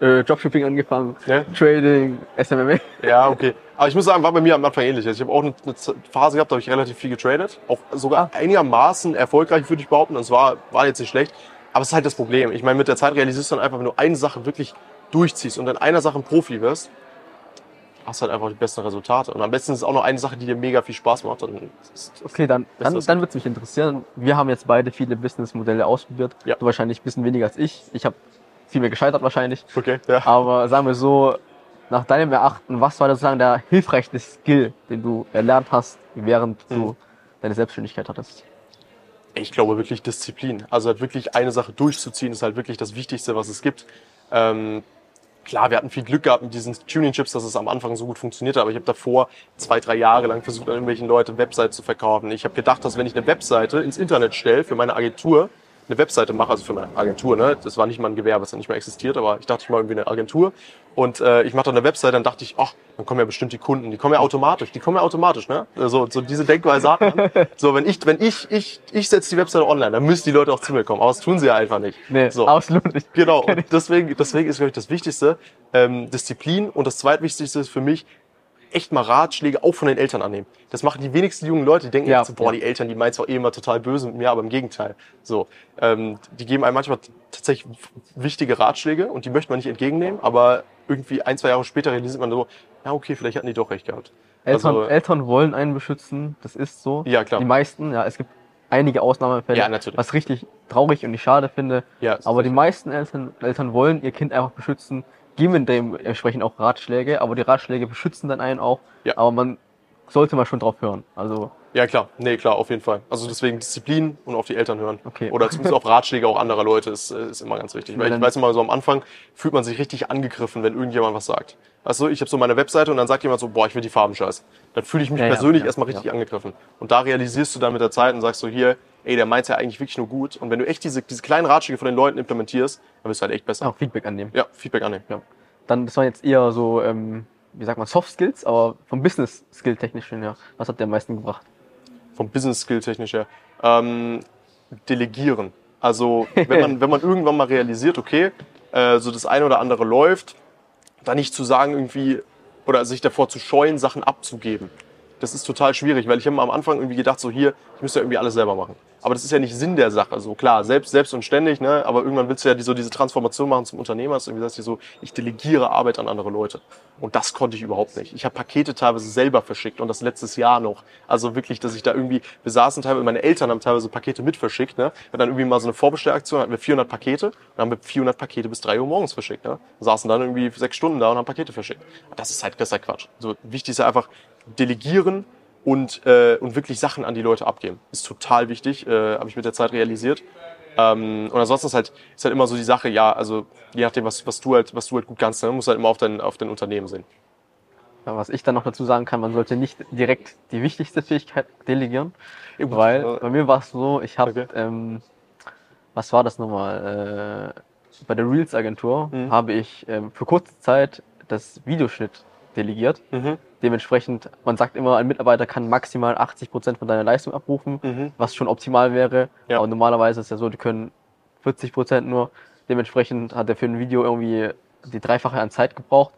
äh, Dropshipping angefangen, Ja? Trading, SMMA. Ja, okay. Aber ich muss sagen, war bei mir am Anfang ähnlich. Also ich habe auch eine, Phase gehabt, da habe ich relativ viel getradet. Auch sogar einigermaßen erfolgreich, würde ich behaupten. Und es war, war jetzt nicht schlecht. Aber es ist halt das Problem. Ich meine, mit der Zeit realisierst du dann einfach, wenn du eine Sache wirklich durchziehst und in einer Sache ein Profi wirst, hast du halt einfach die besten Resultate. Und am besten ist es auch noch eine Sache, die dir mega viel Spaß macht. Okay, dann, dann, dann würde es mich interessieren. Wir haben jetzt beide viele Businessmodelle ausprobiert. Ja. Du wahrscheinlich ein bisschen weniger als ich. Ich habe viel mehr gescheitert wahrscheinlich. okay, ja. Aber sagen wir so, nach deinem Erachten, was war sozusagen der hilfreichste Skill, den du erlernt hast, während du Mhm. deine Selbstständigkeit hattest? Ich glaube wirklich Disziplin. Also halt wirklich eine Sache durchzuziehen, ist halt wirklich das Wichtigste, was es gibt. Ähm, klar, wir hatten viel Glück gehabt mit diesen Tuning-Chips, dass es am Anfang so gut funktionierte, aber ich habe davor zwei, drei Jahre lang versucht, an irgendwelchen Leuten Websites zu verkaufen. Ich habe gedacht, dass wenn ich eine Webseite ins Internet stelle für meine Agentur, eine Webseite mache, also für meine Agentur, ne? das war nicht mal ein Gewerbe, das hat nicht mehr existiert, aber ich dachte, ich mache irgendwie eine Agentur und äh, ich mache dann eine Webseite, dann dachte ich, ach, dann kommen ja bestimmt die Kunden, die kommen ja automatisch, die kommen ja automatisch, ne? So, so diese Denkweise hat man. So, wenn ich, wenn ich, ich, ich setze die Webseite online, dann müssen die Leute auch zu mir kommen, aber das tun sie ja einfach nicht. Nee, so. absolut nicht. Genau, und deswegen, deswegen ist, glaube ich, das Wichtigste ähm, Disziplin und das zweitwichtigste ist für mich, echt mal Ratschläge auch von den Eltern annehmen. Das machen die wenigsten jungen Leute, die denken Ja, so, boah, ja. die Eltern, die meinen zwar eh immer total böse mit mir, aber im Gegenteil. So, ähm, die geben einem manchmal tatsächlich wichtige Ratschläge und die möchte man nicht entgegennehmen, aber irgendwie ein, zwei Jahre später realisiert man so, ja okay, vielleicht hatten die doch recht gehabt. Eltern, Also- Eltern wollen einen beschützen, das ist so. Ja, klar. Die meisten, ja, es gibt einige Ausnahmefälle, Ja, natürlich. was richtig traurig und ich schade finde. Ja, aber die meisten Eltern, Eltern wollen ihr Kind einfach beschützen, geben dementsprechend auch Ratschläge, aber die Ratschläge beschützen dann einen auch. Ja. Aber man sollte mal schon drauf hören. Also Ja, klar. Nee, klar, auf jeden Fall. Also deswegen Disziplin und auf die Eltern hören. Okay. Oder zumindest auf Ratschläge auch anderer Leute ist, äh, ist immer ganz wichtig. Weil ich weiß immer, so am Anfang fühlt man sich richtig angegriffen, wenn irgendjemand was sagt. Also ich habe so meine Webseite und dann sagt jemand so, boah, ich will die Farben scheiße. Dann fühle ich mich Ja, ja, persönlich ja, erstmal richtig ja. angegriffen. Und da realisierst du dann mit der Zeit und sagst so, hier, ey, der meint's ja eigentlich wirklich nur gut. Und wenn du echt diese, diese kleinen Ratschläge von den Leuten implementierst, dann wirst du halt echt besser. auch Feedback annehmen. Ja, Feedback annehmen. Ja. Dann, das waren jetzt eher so, ähm, wie sagt man, Soft Skills, aber vom Business Skill technischen her. Was hat der am meisten gebracht? Vom Business Skill technisch her. Ähm, delegieren. Also wenn man, wenn man irgendwann mal realisiert, okay, äh, so das eine oder andere läuft, dann nicht zu sagen irgendwie oder sich davor zu scheuen, Sachen abzugeben. Das ist total schwierig, weil ich habe am Anfang irgendwie gedacht, so hier, ich müsste ja irgendwie alles selber machen. Aber das ist ja nicht Sinn der Sache. So klar, selbst, selbst und ständig, ne? aber irgendwann willst du ja die, so diese Transformation machen zum Unternehmer. du irgendwie sagst, dir so, ich delegiere Arbeit an andere Leute. Und das konnte ich überhaupt nicht. Ich habe Pakete teilweise selber verschickt und das letztes Jahr noch. Also wirklich, dass ich da irgendwie, wir saßen teilweise, meine Eltern haben teilweise Pakete mit verschickt. Ne? Wir dann irgendwie mal so eine Vorbestellaktion, hatten wir 400 Pakete und haben wir 400 Pakete bis 3 Uhr morgens verschickt. Ne? Saßen dann irgendwie sechs Stunden da und haben Pakete verschickt. Das ist halt, das ist halt Quatsch. So, wichtig ist ja einfach delegieren und, äh, und wirklich Sachen an die Leute abgeben. Ist total wichtig, äh, habe ich mit der Zeit realisiert. Ähm, und ansonsten ist halt, ist halt immer so die Sache, ja, also je nachdem, was, was, du, halt, was du halt gut kannst, ne, musst du halt immer auf dein, auf dein Unternehmen sehen. Ja, was ich dann noch dazu sagen kann, man sollte nicht direkt die wichtigste Fähigkeit delegieren, Ja, weil äh, bei mir war es so, ich habe, Okay. ähm, was war das nochmal? Äh, bei der Reels Agentur Mhm. habe ich ähm, für kurze Zeit das Videoschnitt delegiert. Mhm. Dementsprechend, man sagt immer, ein Mitarbeiter kann maximal 80 Prozent von deiner Leistung abrufen, Mhm. was schon optimal wäre. Ja. Aber normalerweise ist es ja so, die können 40 Prozent nur. Dementsprechend hat er für ein Video irgendwie die dreifache an Zeit gebraucht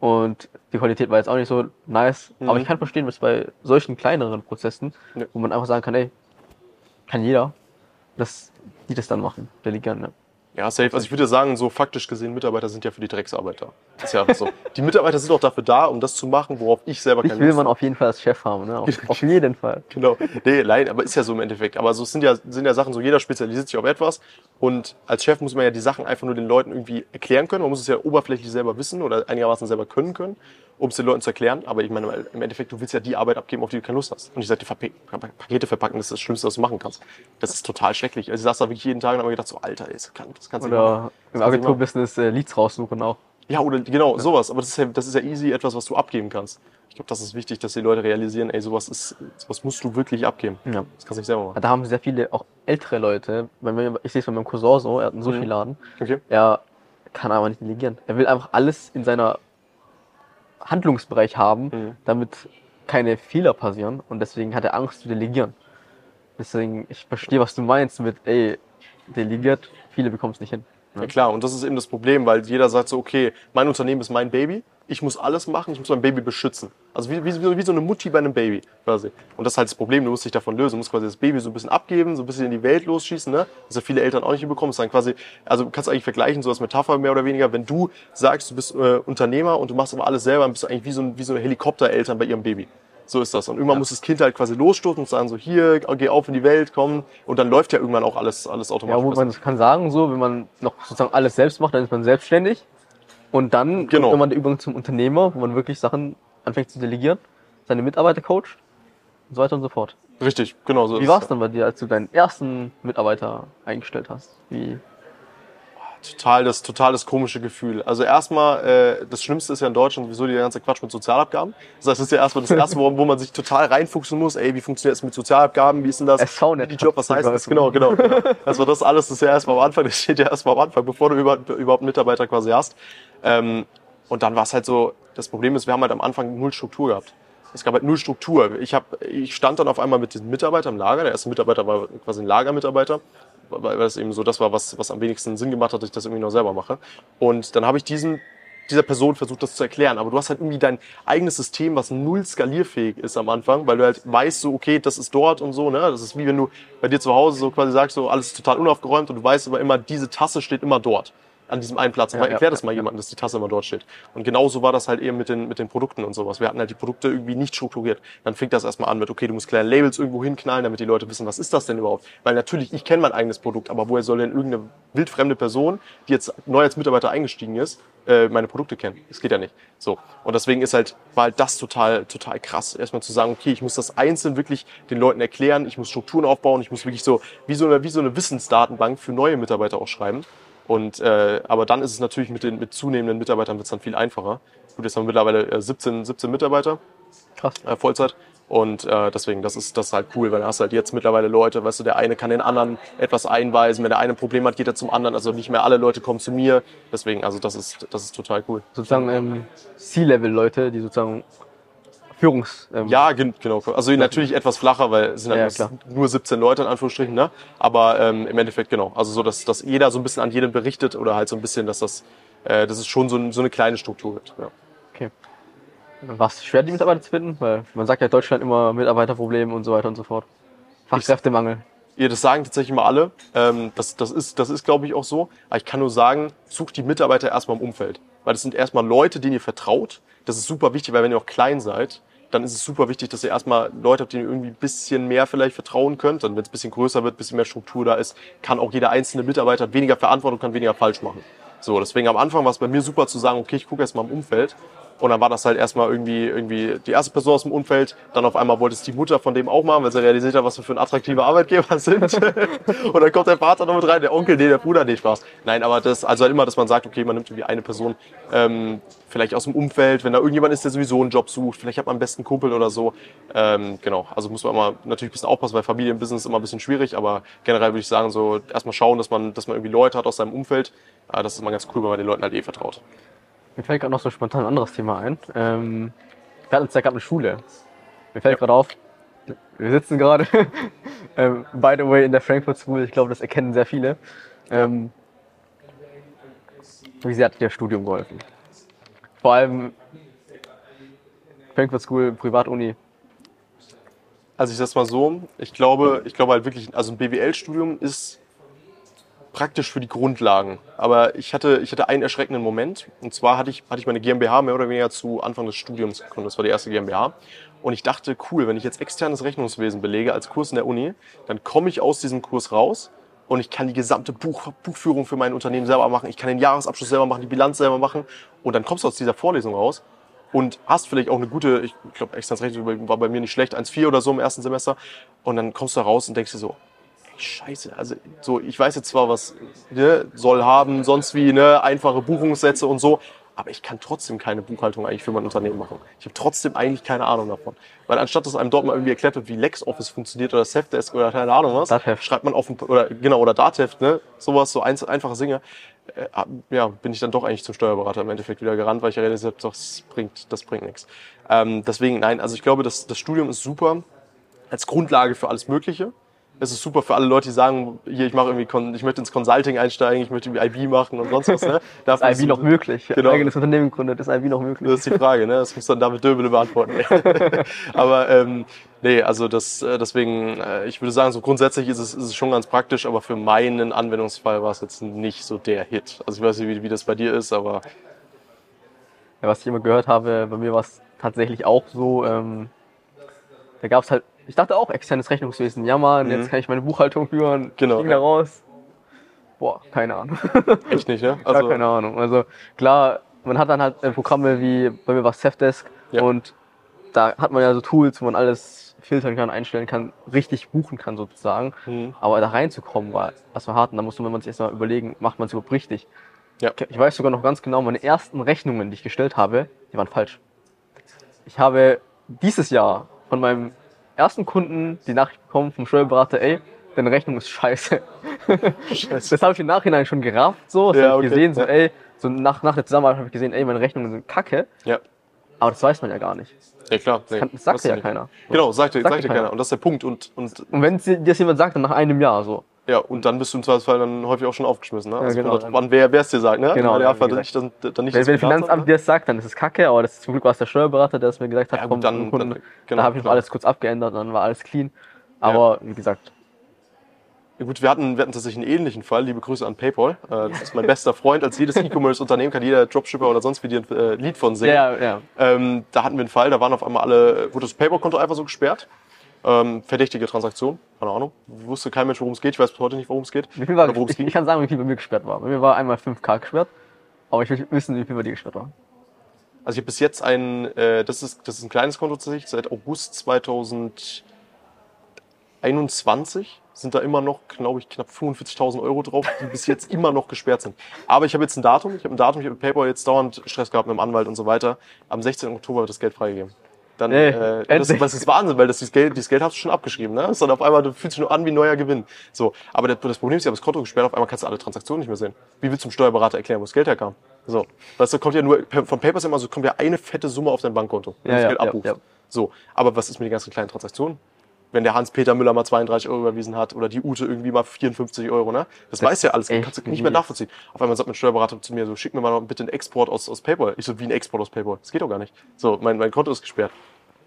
und die Qualität war jetzt auch nicht so nice. Mhm. Aber ich kann verstehen, dass bei solchen kleineren Prozessen, Ja. wo man einfach sagen kann, ey, kann jeder, dass die das dann machen, delegieren. Ne? Ja, safe. Also ich würde sagen, so faktisch gesehen, Mitarbeiter sind ja für die Drecksarbeit da. Ist ja so. Die Mitarbeiter sind auch dafür da, um das zu machen, worauf ich selber keine will Lust man habe. auf jeden Fall als Chef haben, ne? Auf, auf jeden Fall. Genau. Nee, nein, aber ist ja so im Endeffekt. Aber so sind ja, sind ja Sachen, so jeder spezialisiert sich auf etwas. Und als Chef muss man ja die Sachen einfach nur den Leuten irgendwie erklären können. Man muss es ja oberflächlich selber wissen oder einigermaßen selber können können, um es den Leuten zu erklären. Aber ich meine, im Endeffekt, du willst ja die Arbeit abgeben, auf die du keine Lust hast. Und ich Verpa Pakete verpacken, das ist das Schlimmste, was du machen kannst. Das ist total schrecklich. Also ich saß da wirklich jeden Tag und habe mir gedacht, so, Alter, das, kann, das kannst du nicht machen. Oder im Agenturbusiness äh, Leads raussuchen auch. Ja, oder genau, sowas. Aber das ist, ja, das ist ja easy etwas, was du abgeben kannst. Ich glaube, das ist wichtig, dass die Leute realisieren, ey, sowas ist, sowas musst du wirklich abgeben. Ja. Das kannst du nicht selber machen. Da haben sehr viele auch ältere Leute, ich sehe es bei meinem Cousin so, er hat einen Mhm. Sushi-Laden, Okay. er kann aber nicht delegieren. Er will einfach alles in seiner Handlungsbereich haben, Mhm. damit keine Fehler passieren und deswegen hat er Angst zu delegieren. Deswegen, ich verstehe, was du meinst mit, ey, delegiert, viele bekommen es nicht hin. Ja klar, und das ist eben das Problem, weil jeder sagt so, okay, mein Unternehmen ist mein Baby, ich muss alles machen, ich muss mein Baby beschützen. Also wie, wie, wie so eine Mutti bei einem Baby quasi. Und das ist halt das Problem, du musst dich davon lösen, du musst quasi das Baby so ein bisschen abgeben, so ein bisschen in die Welt losschießen, ne? Was ja viele Eltern auch nicht bekommen. Das ist dann quasi, also du kannst eigentlich vergleichen, so als Metapher mehr oder weniger, wenn du sagst, du bist äh, Unternehmer und du machst aber alles selber, dann bist du eigentlich wie so, ein, wie so Helikoptereltern bei ihrem Baby. So ist das. Und irgendwann muss das Kind halt quasi losstoßen und sagen so, hier, geh auf in die Welt, komm. Und dann läuft ja irgendwann auch alles, alles Ja, automatisch. wo man kann sagen, so, wenn man noch sozusagen alles selbst macht, dann ist man selbstständig. Und dann Genau. kommt immer der Übergang zum Unternehmer, wo man wirklich Sachen anfängt zu delegieren, seine Mitarbeiter coacht und so weiter und so fort. Richtig, genau so. Wie war es. es dann bei dir, als du deinen ersten Mitarbeiter eingestellt hast? Wie? Total das, total das komische Gefühl. Also erstmal, äh, das Schlimmste ist ja in Deutschland sowieso der ganze Quatsch mit Sozialabgaben. Das heißt, das ist ja erstmal das erste, wo, wo man sich total reinfuchsen muss. Ey, wie funktioniert es mit Sozialabgaben? Wie ist denn das? Wie die Job, was heißt das? Genau, genau. genau. Also das alles ist ja erstmal am Anfang, das steht ja erstmal am Anfang, bevor du überhaupt, überhaupt einen Mitarbeiter quasi hast. Ähm, und dann war es halt so, das Problem ist, wir haben halt am Anfang null Struktur gehabt. Es gab halt null Struktur. Ich, hab, ich stand dann auf einmal mit diesem Mitarbeiter im Lager. Der erste Mitarbeiter war quasi ein Lagermitarbeiter, weil das eben so das war, was, was am wenigsten Sinn gemacht hat, dass ich das irgendwie noch selber mache. Und dann habe ich diesen, dieser Person versucht, das zu erklären. Aber du hast halt irgendwie dein eigenes System, was null skalierfähig ist am Anfang, weil du halt weißt, so, okay, das ist dort und so. Ne? Das ist wie wenn du bei dir zu Hause so quasi sagst, so alles ist total unaufgeräumt und du weißt aber immer, diese Tasse steht immer dort an diesem einen Platz. Ja, ja, erklär das mal jemandem, dass die Tasse immer dort steht. Und genauso war das halt eben mit den, mit den Produkten und sowas. Wir hatten halt die Produkte irgendwie nicht strukturiert. Dann fängt das erstmal an mit, okay, du musst kleine Labels irgendwo hinknallen, damit die Leute wissen, was ist das denn überhaupt? Weil natürlich, ich kenne mein eigenes Produkt, aber woher soll denn irgendeine wildfremde Person, die jetzt neu als Mitarbeiter eingestiegen ist, äh, meine Produkte kennen? Das geht ja nicht. So. Und deswegen ist halt, war halt das total, total krass. Erstmal zu sagen, okay, ich muss das einzeln wirklich den Leuten erklären, ich muss Strukturen aufbauen, ich muss wirklich so, wie so eine, wie so eine Wissensdatenbank für neue Mitarbeiter auch schreiben. Und äh, aber dann ist es natürlich mit den mit zunehmenden Mitarbeitern wird es dann viel einfacher. Gut, jetzt haben wir mittlerweile äh, 17, 17 Mitarbeiter Krass. äh, Vollzeit. Und äh, deswegen, das ist, das ist halt cool, weil dann hast du halt jetzt mittlerweile Leute, weißt du, der eine kann den anderen etwas einweisen, wenn der eine ein Problem hat, geht er zum anderen. Also nicht mehr alle Leute kommen zu mir. Deswegen, also das ist, das ist total cool. Sozusagen ähm, C-Level-Leute, die sozusagen Führungs... Ähm, Ja, gen- genau. Also natürlich etwas flacher, weil es sind Ja, halt nur 17 Leute in Anführungsstrichen, ne? Aber ähm, im Endeffekt genau. Also so, dass, dass jeder so ein bisschen an jedem berichtet oder halt so ein bisschen, dass das, äh, dass es schon so, ein, so eine kleine Struktur gibt. Ja. Okay. War es schwer, die Mitarbeiter zu finden? Weil man sagt ja in Deutschland immer Mitarbeiterprobleme und so weiter und so fort. Fachkräftemangel. Ja, das sagen tatsächlich immer alle. Ähm, das, das ist, das ist glaube ich, auch so. Aber ich kann nur sagen, sucht die Mitarbeiter erstmal im Umfeld. Weil das sind erstmal Leute, denen ihr vertraut. Das ist super wichtig, weil wenn ihr auch klein seid, dann ist es super wichtig, dass ihr erstmal Leute habt, denen ihr irgendwie ein bisschen mehr vielleicht vertrauen könnt. Dann, wenn es ein bisschen größer wird, ein bisschen mehr Struktur da ist, kann auch jeder einzelne Mitarbeiter weniger Verantwortung, kann weniger falsch machen. So, deswegen am Anfang war es bei mir super zu sagen, okay, ich gucke erstmal im Umfeld. Und dann war das halt erstmal irgendwie, irgendwie die erste Person aus dem Umfeld. Dann auf einmal wollte es die Mutter von dem auch machen, weil sie realisiert hat, was wir für ein attraktiver Arbeitgeber sind. und dann kommt der Vater noch mit rein, der Onkel, nee, der Bruder, nee, Spaß. Nein, aber das, also halt immer, dass man sagt, okay, man nimmt irgendwie eine Person, ähm, vielleicht aus dem Umfeld, wenn da irgendjemand ist, der sowieso einen Job sucht, vielleicht hat man einen besten Kumpel oder so. Ähm, genau, also muss man immer natürlich ein bisschen aufpassen, weil Familienbusiness ist immer ein bisschen schwierig, aber generell würde ich sagen, so erstmal schauen, dass man, dass man irgendwie Leute hat aus seinem Umfeld. Äh, das ist immer ganz cool, wenn man den Leuten halt eh vertraut. Mir fällt gerade noch so spontan ein anderes Thema ein. Ähm, wir hatten uns ja gerade eine Schule. Mir fällt gerade auf, wir sitzen gerade, ähm, by the way, in der Frankfurt School. Ich glaube, das erkennen sehr viele. Ähm, Wie sehr hat dir das Studium geholfen? Vor allem Frankfurt School, Privatuni. Also ich sag's mal so, ich glaube, ich glaube halt wirklich, also ein BWL-Studium ist praktisch für die Grundlagen. Aber ich hatte, ich hatte einen erschreckenden Moment. Und zwar hatte ich, hatte ich meine GmbH mehr oder weniger zu Anfang des Studiums gegründet. Das war die erste GmbH. Und ich dachte, cool, wenn ich jetzt externes Rechnungswesen belege als Kurs in der Uni, dann komme ich aus diesem Kurs raus und ich kann die gesamte Buch, Buchführung für mein Unternehmen selber machen. Ich kann den Jahresabschluss selber machen, die Bilanz selber machen. Und dann kommst du aus dieser Vorlesung raus und hast vielleicht auch eine gute, ich glaube, externes Rechnungswesen war bei mir nicht schlecht, 1,4 oder so im ersten Semester. Und dann kommst du raus und denkst dir so, scheiße, also so, ich weiß jetzt zwar, was ne, soll haben, sonst wie ne, einfache Buchungssätze und so, aber ich kann trotzdem keine Buchhaltung eigentlich für mein Unternehmen machen. Ich habe trotzdem eigentlich keine Ahnung davon. Weil anstatt dass einem dort mal irgendwie erklärt wird, wie LexOffice funktioniert oder Safdesk oder keine Ahnung was, Datev. schreibt man auf dem, oder genau, oder Datev, ne, sowas, so ein, einfache Dinge, äh, ja, bin ich dann doch eigentlich zum Steuerberater im Endeffekt wieder gerannt, weil ich realisiert habe, das bringt, das bringt nichts. Ähm, deswegen, nein, also ich glaube, das, das Studium ist super als Grundlage für alles Mögliche. Es ist super für alle Leute, die sagen, hier, ich mache irgendwie, ich möchte ins Consulting einsteigen, ich möchte irgendwie IB machen und sonst was. Ne? Ist IB noch möglich? Genau. Eigenes Unternehmen gegründet, ist IB noch möglich? Das ist die Frage, ne? Das muss dann David Döbele beantworten. aber ähm, nee, also das, äh, deswegen, äh, ich würde sagen, so grundsätzlich ist es, ist es schon ganz praktisch, aber für meinen Anwendungsfall war es jetzt nicht so der Hit. Also ich weiß nicht, wie, wie das bei dir ist, aber Ja, was ich immer gehört habe, bei mir war es tatsächlich auch so, ähm, da gab es halt, ich dachte auch externes Rechnungswesen. Ja, Mann, jetzt kann ich meine Buchhaltung führen. Mhm. Genau, Ging ja. da raus. Boah, keine Ahnung. echt nicht, ne? Gar keine Ahnung. Also klar, man hat dann halt äh, Programme wie, bei mir war es Safdesk Ja. und da hat man ja so Tools, wo man alles filtern kann, einstellen kann, richtig buchen kann sozusagen. Mhm. Aber da reinzukommen war erstmal hart und da musste man sich erstmal überlegen, macht man es überhaupt richtig. Ja. Ich weiß sogar noch ganz genau, meine ersten Rechnungen, die ich gestellt habe, die waren falsch. Ich habe dieses Jahr von meinem ersten Kunden die Nachricht bekommen vom Steuerberater, ey, deine Rechnung ist scheiße. Scheiße. Das habe ich im Nachhinein schon gerafft, so. Das Ja, habe ich okay, gesehen, so, ja. ey, so nach, nach der Zusammenarbeit habe ich gesehen, ey, meine Rechnungen sind kacke. Ja. Aber das weiß man ja gar nicht. Ja, klar. Nee, Kann, das sagt du ja nicht. keiner. Genau, sagt Sagt sagt dir keiner. keiner. Und das ist der Punkt. Und, und, Und wenn dir das jemand sagt, dann nach einem Jahr so. Ja, und dann bist du im Zweifelsfall dann häufig auch schon aufgeschmissen. Ne? Also genau, kommt an, wer es dir sagt. Ne? Genau, Weil der wie nicht, dann, dann nicht Wenn, das Finanzamt, dir das sagt, dann ist es kacke, aber das ist zum Glück war es der Steuerberater, der es mir gesagt hat, Ja, gut, komm, dann- Kunden. dann- genau, da habe ich noch alles kurz abgeändert, dann war alles clean. Aber wie gesagt, Ja, gut, wir hatten, wir hatten tatsächlich einen ähnlichen Fall. Liebe Grüße an PayPal. Äh, Das ist mein bester Freund. Als jedes E-Commerce-Unternehmen kann jeder Dropshipper oder sonst wie dir ein äh, Lied von singen. ja, ja. Ähm, da hatten wir einen Fall, da waren auf einmal alle, wurde das PayPal-Konto einfach so gesperrt. Ähm, verdächtige Transaktion, keine Ahnung. Wusste kein Mensch, worum es geht. Ich weiß bis heute nicht, worum es geht. Wie viel war, ich, ging. ich kann sagen, wie viel bei mir gesperrt war. Bei mir war einmal 5k gesperrt, aber ich will wissen, wie viel bei dir gesperrt war. Also ich habe bis jetzt ein, äh, das, ist, das ist ein kleines Konto tatsächlich, seit August 2021 sind da immer noch, glaube ich, knapp 45.000 Euro drauf, die bis jetzt immer noch gesperrt sind. Aber ich habe jetzt ein Datum, ich habe ein Datum, ich habe mit PayPal jetzt dauernd Stress gehabt mit dem Anwalt und so weiter. Am 16. Oktober wird das Geld freigegeben. Dann, Nee, äh, das, das ist Wahnsinn, weil das, dieses, Geld, dieses Geld hast du schon abgeschrieben. Ne? Ist dann auf einmal, du fühlst dich nur an wie neuer Gewinn. So, aber das, das Problem ist, ich habe das Konto gesperrt, auf einmal kannst du alle Transaktionen nicht mehr sehen. Wie willst du dem Steuerberater erklären, wo das Geld herkam? So, weißt du, kommt ja nur, von ist immer so, kommt ja eine fette Summe auf dein Bankkonto, wenn Ja, du das ja, Geld ja, abrufst. ja. So, aber was ist mit den ganzen kleinen Transaktionen? Wenn der Hans-Peter Müller mal 32 Euro überwiesen hat oder die Ute irgendwie mal 54 Euro, ne? Das, weiß ja alles, kannst du nicht mehr nachvollziehen. Auf einmal sagt mein Steuerberater zu mir so, schick mir mal bitte einen Export aus, aus PayPal. Ich so, wie ein Export aus PayPal? Das geht doch gar nicht. So, mein, mein Konto ist gesperrt.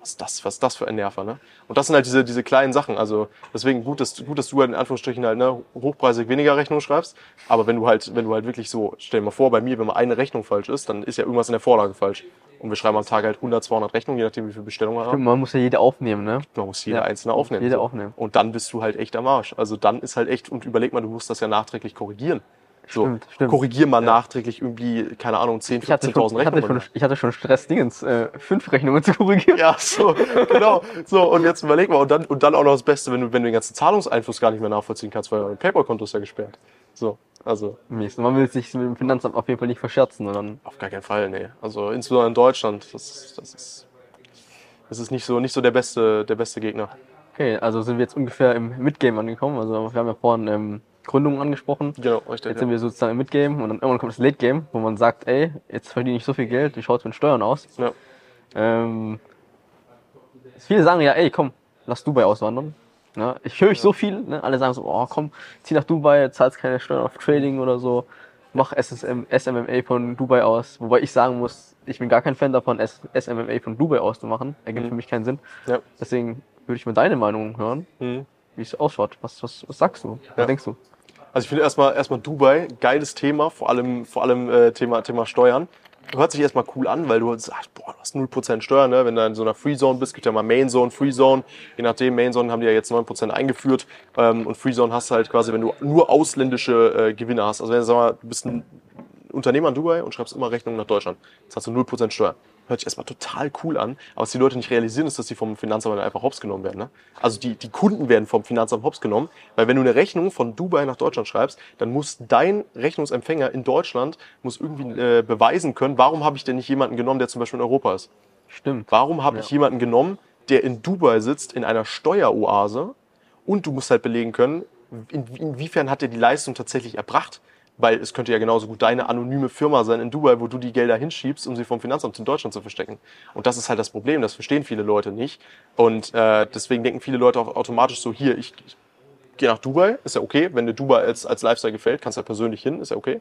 Was ist das, was ist das für ein Nerver, ne? Und das sind halt diese, diese kleinen Sachen. Also deswegen gut, dass, gut, dass du halt in Anführungsstrichen halt ne, hochpreisig weniger Rechnungen schreibst. Aber wenn du halt, wenn du halt wirklich so, stell dir mal vor, bei mir, wenn mal eine Rechnung falsch ist, dann ist ja irgendwas in der Vorlage falsch. Und wir schreiben am Tag halt 100, 200 Rechnungen, je nachdem, wie viele Bestellungen wir haben. Man muss ja jede aufnehmen, ne? Man muss jede Ja, einzelne aufnehmen. jede so. aufnehmen. Und dann bist du halt echt am Arsch. Also dann ist halt echt, und überleg mal, du musst das ja nachträglich korrigieren. So, Stimmt, stimmt. korrigier mal nachträglich irgendwie, keine Ahnung, 10, Ich hatte, 15.000 schon, ich, hatte Rechnungen. schon, ich hatte schon Stress, Dingens, äh, fünf Rechnungen zu korrigieren. Ja, so, genau. So, und jetzt überleg mal, und dann, und dann auch noch das Beste, wenn du, wenn du den ganzen Zahlungseinfluss gar nicht mehr nachvollziehen kannst, weil dein PayPal-Konto ist ja gesperrt. So, also. Und man will sich mit dem Finanzamt auf jeden Fall nicht verscherzen. Dann, auf gar keinen Fall, nee. Also, insbesondere in Deutschland, das, das ist, das ist nicht so, nicht so der beste, der beste Gegner. okay, also sind wir jetzt ungefähr im Midgame angekommen. Also wir haben ja vorhin ähm, Gründungen angesprochen. Genau, richtig. Jetzt Ja. sind wir sozusagen im Midgame und dann irgendwann kommt das Late Game, wo man sagt, ey, jetzt verdiene ich so viel Geld, wie schaut's mit Steuern aus? Ja. Ähm, viele sagen ja, ey, komm, lass Dubai auswandern. Ne? Ich höre ich so viel, ne? alle sagen so, oh komm, zieh nach Dubai, zahlst keine Steuern auf Trading oder so. mach SSM, SMMA von Dubai aus. Wobei ich sagen muss, ich bin gar kein Fan davon, SMMA von Dubai aus zu machen. Ergibt Mhm. für mich keinen Sinn. Ja. Deswegen würde ich mal deine Meinung hören, Mhm. Wie es ausschaut. Was, was, was sagst du? Was Ja. denkst du? Also ich finde erstmal erstmal Dubai, geiles Thema, vor allem, vor allem äh, Thema, Thema Steuern. Hört sich erstmal cool an, weil du sagst, boah, du hast 0% Steuern, ne? wenn du in so einer Free Zone bist, gibt ja mal Main Zone, Free Zone. Je nachdem, Main Zone haben die ja jetzt 9% eingeführt. Ähm, und Free Zone hast du halt quasi, wenn du nur ausländische äh, Gewinne hast. Also wenn du, sag mal, du bist ein Unternehmer in Dubai und schreibst immer Rechnungen nach Deutschland. Jetzt hast du 0% Steuern. Hört sich erstmal total cool an, aber was die Leute nicht realisieren, ist, dass sie vom Finanzamt einfach hops genommen werden. Ne? Also die, die Kunden werden vom Finanzamt hops genommen, weil wenn du eine Rechnung von Dubai nach Deutschland schreibst, dann muss dein Rechnungsempfänger in Deutschland muss irgendwie äh, beweisen können, warum habe ich denn nicht jemanden genommen, der zum Beispiel in Europa ist? Stimmt. Warum habe Ja. ich jemanden genommen, der in Dubai sitzt, in einer Steueroase und du musst halt belegen können, in, inwiefern hat er die Leistung tatsächlich erbracht? Weil es könnte ja genauso gut deine anonyme Firma sein in Dubai, wo du die Gelder hinschiebst, um sie vom Finanzamt in Deutschland zu verstecken. Und das ist halt das Problem, das verstehen viele Leute nicht. Und äh, deswegen denken viele Leute auch automatisch so, hier, ich, ich gehe nach Dubai, ist ja okay. Wenn dir Dubai als, als Lifestyle gefällt, kannst du ja persönlich hin, ist ja okay.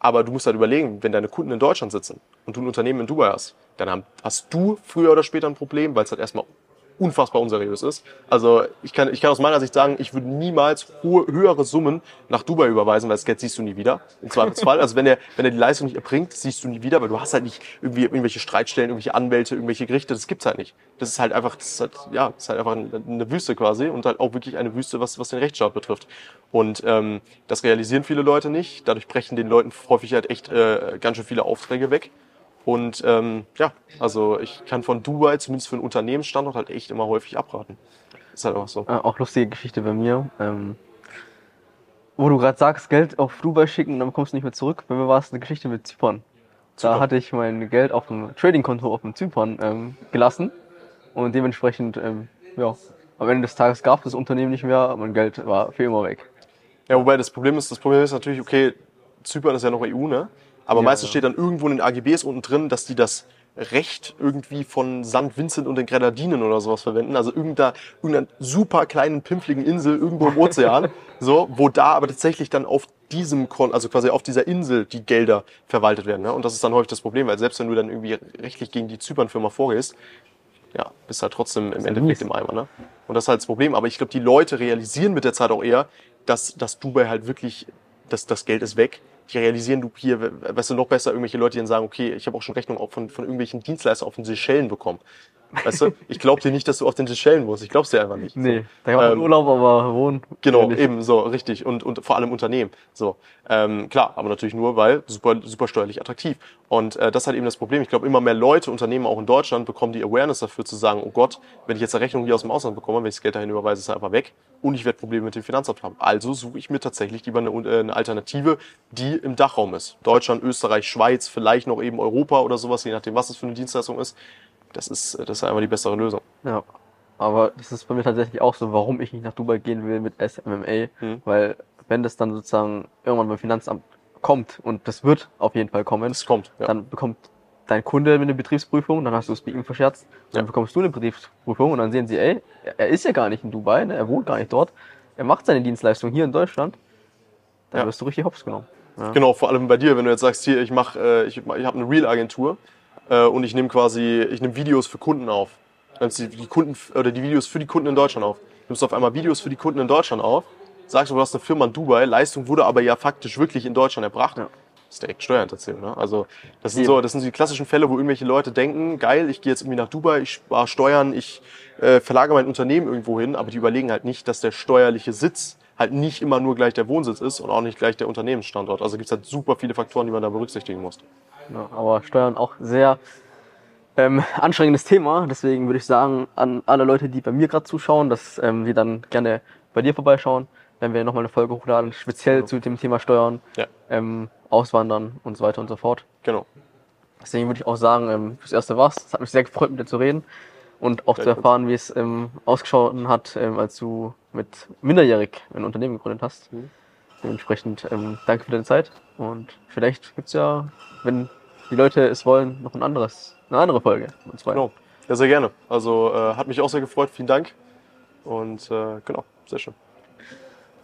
Aber du musst halt überlegen, wenn deine Kunden in Deutschland sitzen und du ein Unternehmen in Dubai hast, dann hast du früher oder später ein Problem, weil es halt erstmal unfassbar unseriös ist. Also ich kann, ich kann aus meiner Sicht sagen, ich würde niemals hohe, höhere Summen nach Dubai überweisen, weil das Geld siehst du nie wieder. Im Zweifelsfall. Also wenn er, wenn er die Leistung nicht erbringt, siehst du nie wieder, weil du hast halt nicht irgendwie irgendwelche Streitstellen, irgendwelche Anwälte, irgendwelche Gerichte, das gibt's halt nicht. Das ist halt einfach, das ist halt, ja, das ist halt einfach eine Wüste quasi und halt auch wirklich eine Wüste, was, was den Rechtsstaat betrifft. Und ähm, das realisieren viele Leute nicht. Dadurch brechen den Leuten häufig halt echt äh, ganz schön viele Aufträge weg. Und ähm, ja, also ich kann von Dubai zumindest für einen Unternehmensstandort halt echt immer häufig abraten. Ist halt auch so. Äh, auch lustige Geschichte bei mir. Ähm, wo du gerade sagst, Geld auf Dubai schicken und dann bekommst du nicht mehr zurück. Bei mir war es eine Geschichte mit Zypern. Da Zypern. hatte ich mein Geld auf dem Trading-Konto auf dem Zypern ähm, gelassen und dementsprechend, ähm, ja, am Ende des Tages gab es das Unternehmen nicht mehr, mein Geld war für immer weg. Ja, wobei das Problem ist, das Problem ist natürlich, okay, Zypern ist ja noch EU, ne? Aber Ja, meistens ja. steht dann irgendwo in den AGBs unten drin, dass die das Recht irgendwie von St. Vincent und den Grenadinen oder sowas verwenden. Also irgendeiner, irgendeiner super kleinen, pimpfligen Insel irgendwo im Ozean. so, wo da aber tatsächlich dann auf diesem Kon also quasi auf dieser Insel die Gelder verwaltet werden. Ne? Und das ist dann häufig das Problem, weil selbst wenn du dann irgendwie rechtlich gegen die Zypern-Firma vorgehst, ja, bist halt trotzdem im Endeffekt im Eimer. Ne? Und das ist halt das Problem. Aber ich glaube, die Leute realisieren mit der Zeit auch eher, dass, dass Dubai halt wirklich, dass das Geld ist weg. Die realisieren, du hier, we- weißt du, noch besser irgendwelche Leute, die dann sagen, okay, ich habe auch schon Rechnungen auch von, von irgendwelchen Dienstleistern auf den Seychellen bekommen. Weißt du, ich glaube dir nicht, dass du auf den Seychellen musst. Ich glaub's dir einfach nicht. Nee, da kann man Ähm, Urlaub, aber wohnen. Genau, eben so, richtig. Und, und vor allem Unternehmen. So, ähm, klar, aber natürlich nur, weil super, super steuerlich attraktiv. Und äh, das halt eben das Problem. Ich glaube, immer mehr Leute, Unternehmen auch in Deutschland, bekommen die Awareness dafür zu sagen, oh Gott, wenn ich jetzt eine Rechnung hier aus dem Ausland bekomme, wenn ich das Geld dahin überweise, ist es einfach weg und ich werde Probleme mit dem Finanzamt haben. Also suche ich mir tatsächlich lieber eine, äh, eine Alternative, die im Dachraum ist. Deutschland, Österreich, Schweiz, vielleicht noch eben Europa oder sowas, je nachdem, was es für eine Dienstleistung ist. Das ist, äh, das ist einfach die bessere Lösung. Ja. Aber das ist bei mir tatsächlich auch so, warum ich nicht nach Dubai gehen will mit SMMA. Mhm. Weil wenn das dann sozusagen irgendwann beim Finanzamt kommt, und das wird auf jeden Fall kommen, Es kommt. Ja. dann bekommt dein Kunde eine Betriebsprüfung, dann hast du es mit ihm verscherzt, dann Ja. bekommst du eine Betriebsprüfung und dann sehen sie, ey, er- ist ja gar nicht in Dubai, ne? er wohnt gar nicht dort, er macht seine Dienstleistung hier in Deutschland, dann Ja. wirst du richtig hops genommen. Genau, vor allem bei dir, wenn du jetzt sagst, hier, ich mach, äh, ich, ich habe eine Real-Agentur äh, und ich nehme quasi, ich nehme Videos für Kunden auf. Nimmst du die, die Kunden oder die Videos für die Kunden in Deutschland auf. Du nimmst auf einmal Videos für die Kunden in Deutschland auf, sagst, du hast eine Firma in Dubai, Leistung wurde aber ja faktisch wirklich in Deutschland erbracht. Ja. Das ist direkt Steuerhinterziehung, ne? Also das sind so, das sind so die klassischen Fälle, wo irgendwelche Leute denken, geil, ich gehe jetzt irgendwie nach Dubai, ich spare Steuern, ich äh, verlagere mein Unternehmen irgendwo hin, aber die überlegen halt nicht, dass der steuerliche Sitz halt nicht immer nur gleich der Wohnsitz ist und auch nicht gleich der Unternehmensstandort. Also gibt es halt super viele Faktoren, die man da berücksichtigen muss. Ja, aber Steuern auch sehr ähm, anstrengendes Thema. Deswegen würde ich sagen, an alle Leute, die bei mir gerade zuschauen, dass ähm, die dann gerne bei dir vorbeischauen, wenn wir nochmal eine Folge hochladen, speziell Genau. zu dem Thema Steuern, Ja. ähm, Auswandern und so weiter und so fort. Genau. Deswegen würde ich auch sagen, ähm, fürs Erste war's. Es hat mich sehr gefreut, mit dir zu reden und auch zu Gleichfalls. erfahren, wie es ähm, ausgeschaut hat, ähm, als du mit minderjährig ein Unternehmen gegründet hast. Mhm. Dementsprechend ähm, danke für deine Zeit und vielleicht gibt's ja, wenn die Leute es wollen, noch ein anderes, eine andere Folge. Und zwar. genau. Ja, sehr gerne. Also äh, hat mich auch sehr gefreut. Vielen Dank. Und äh, genau, sehr schön.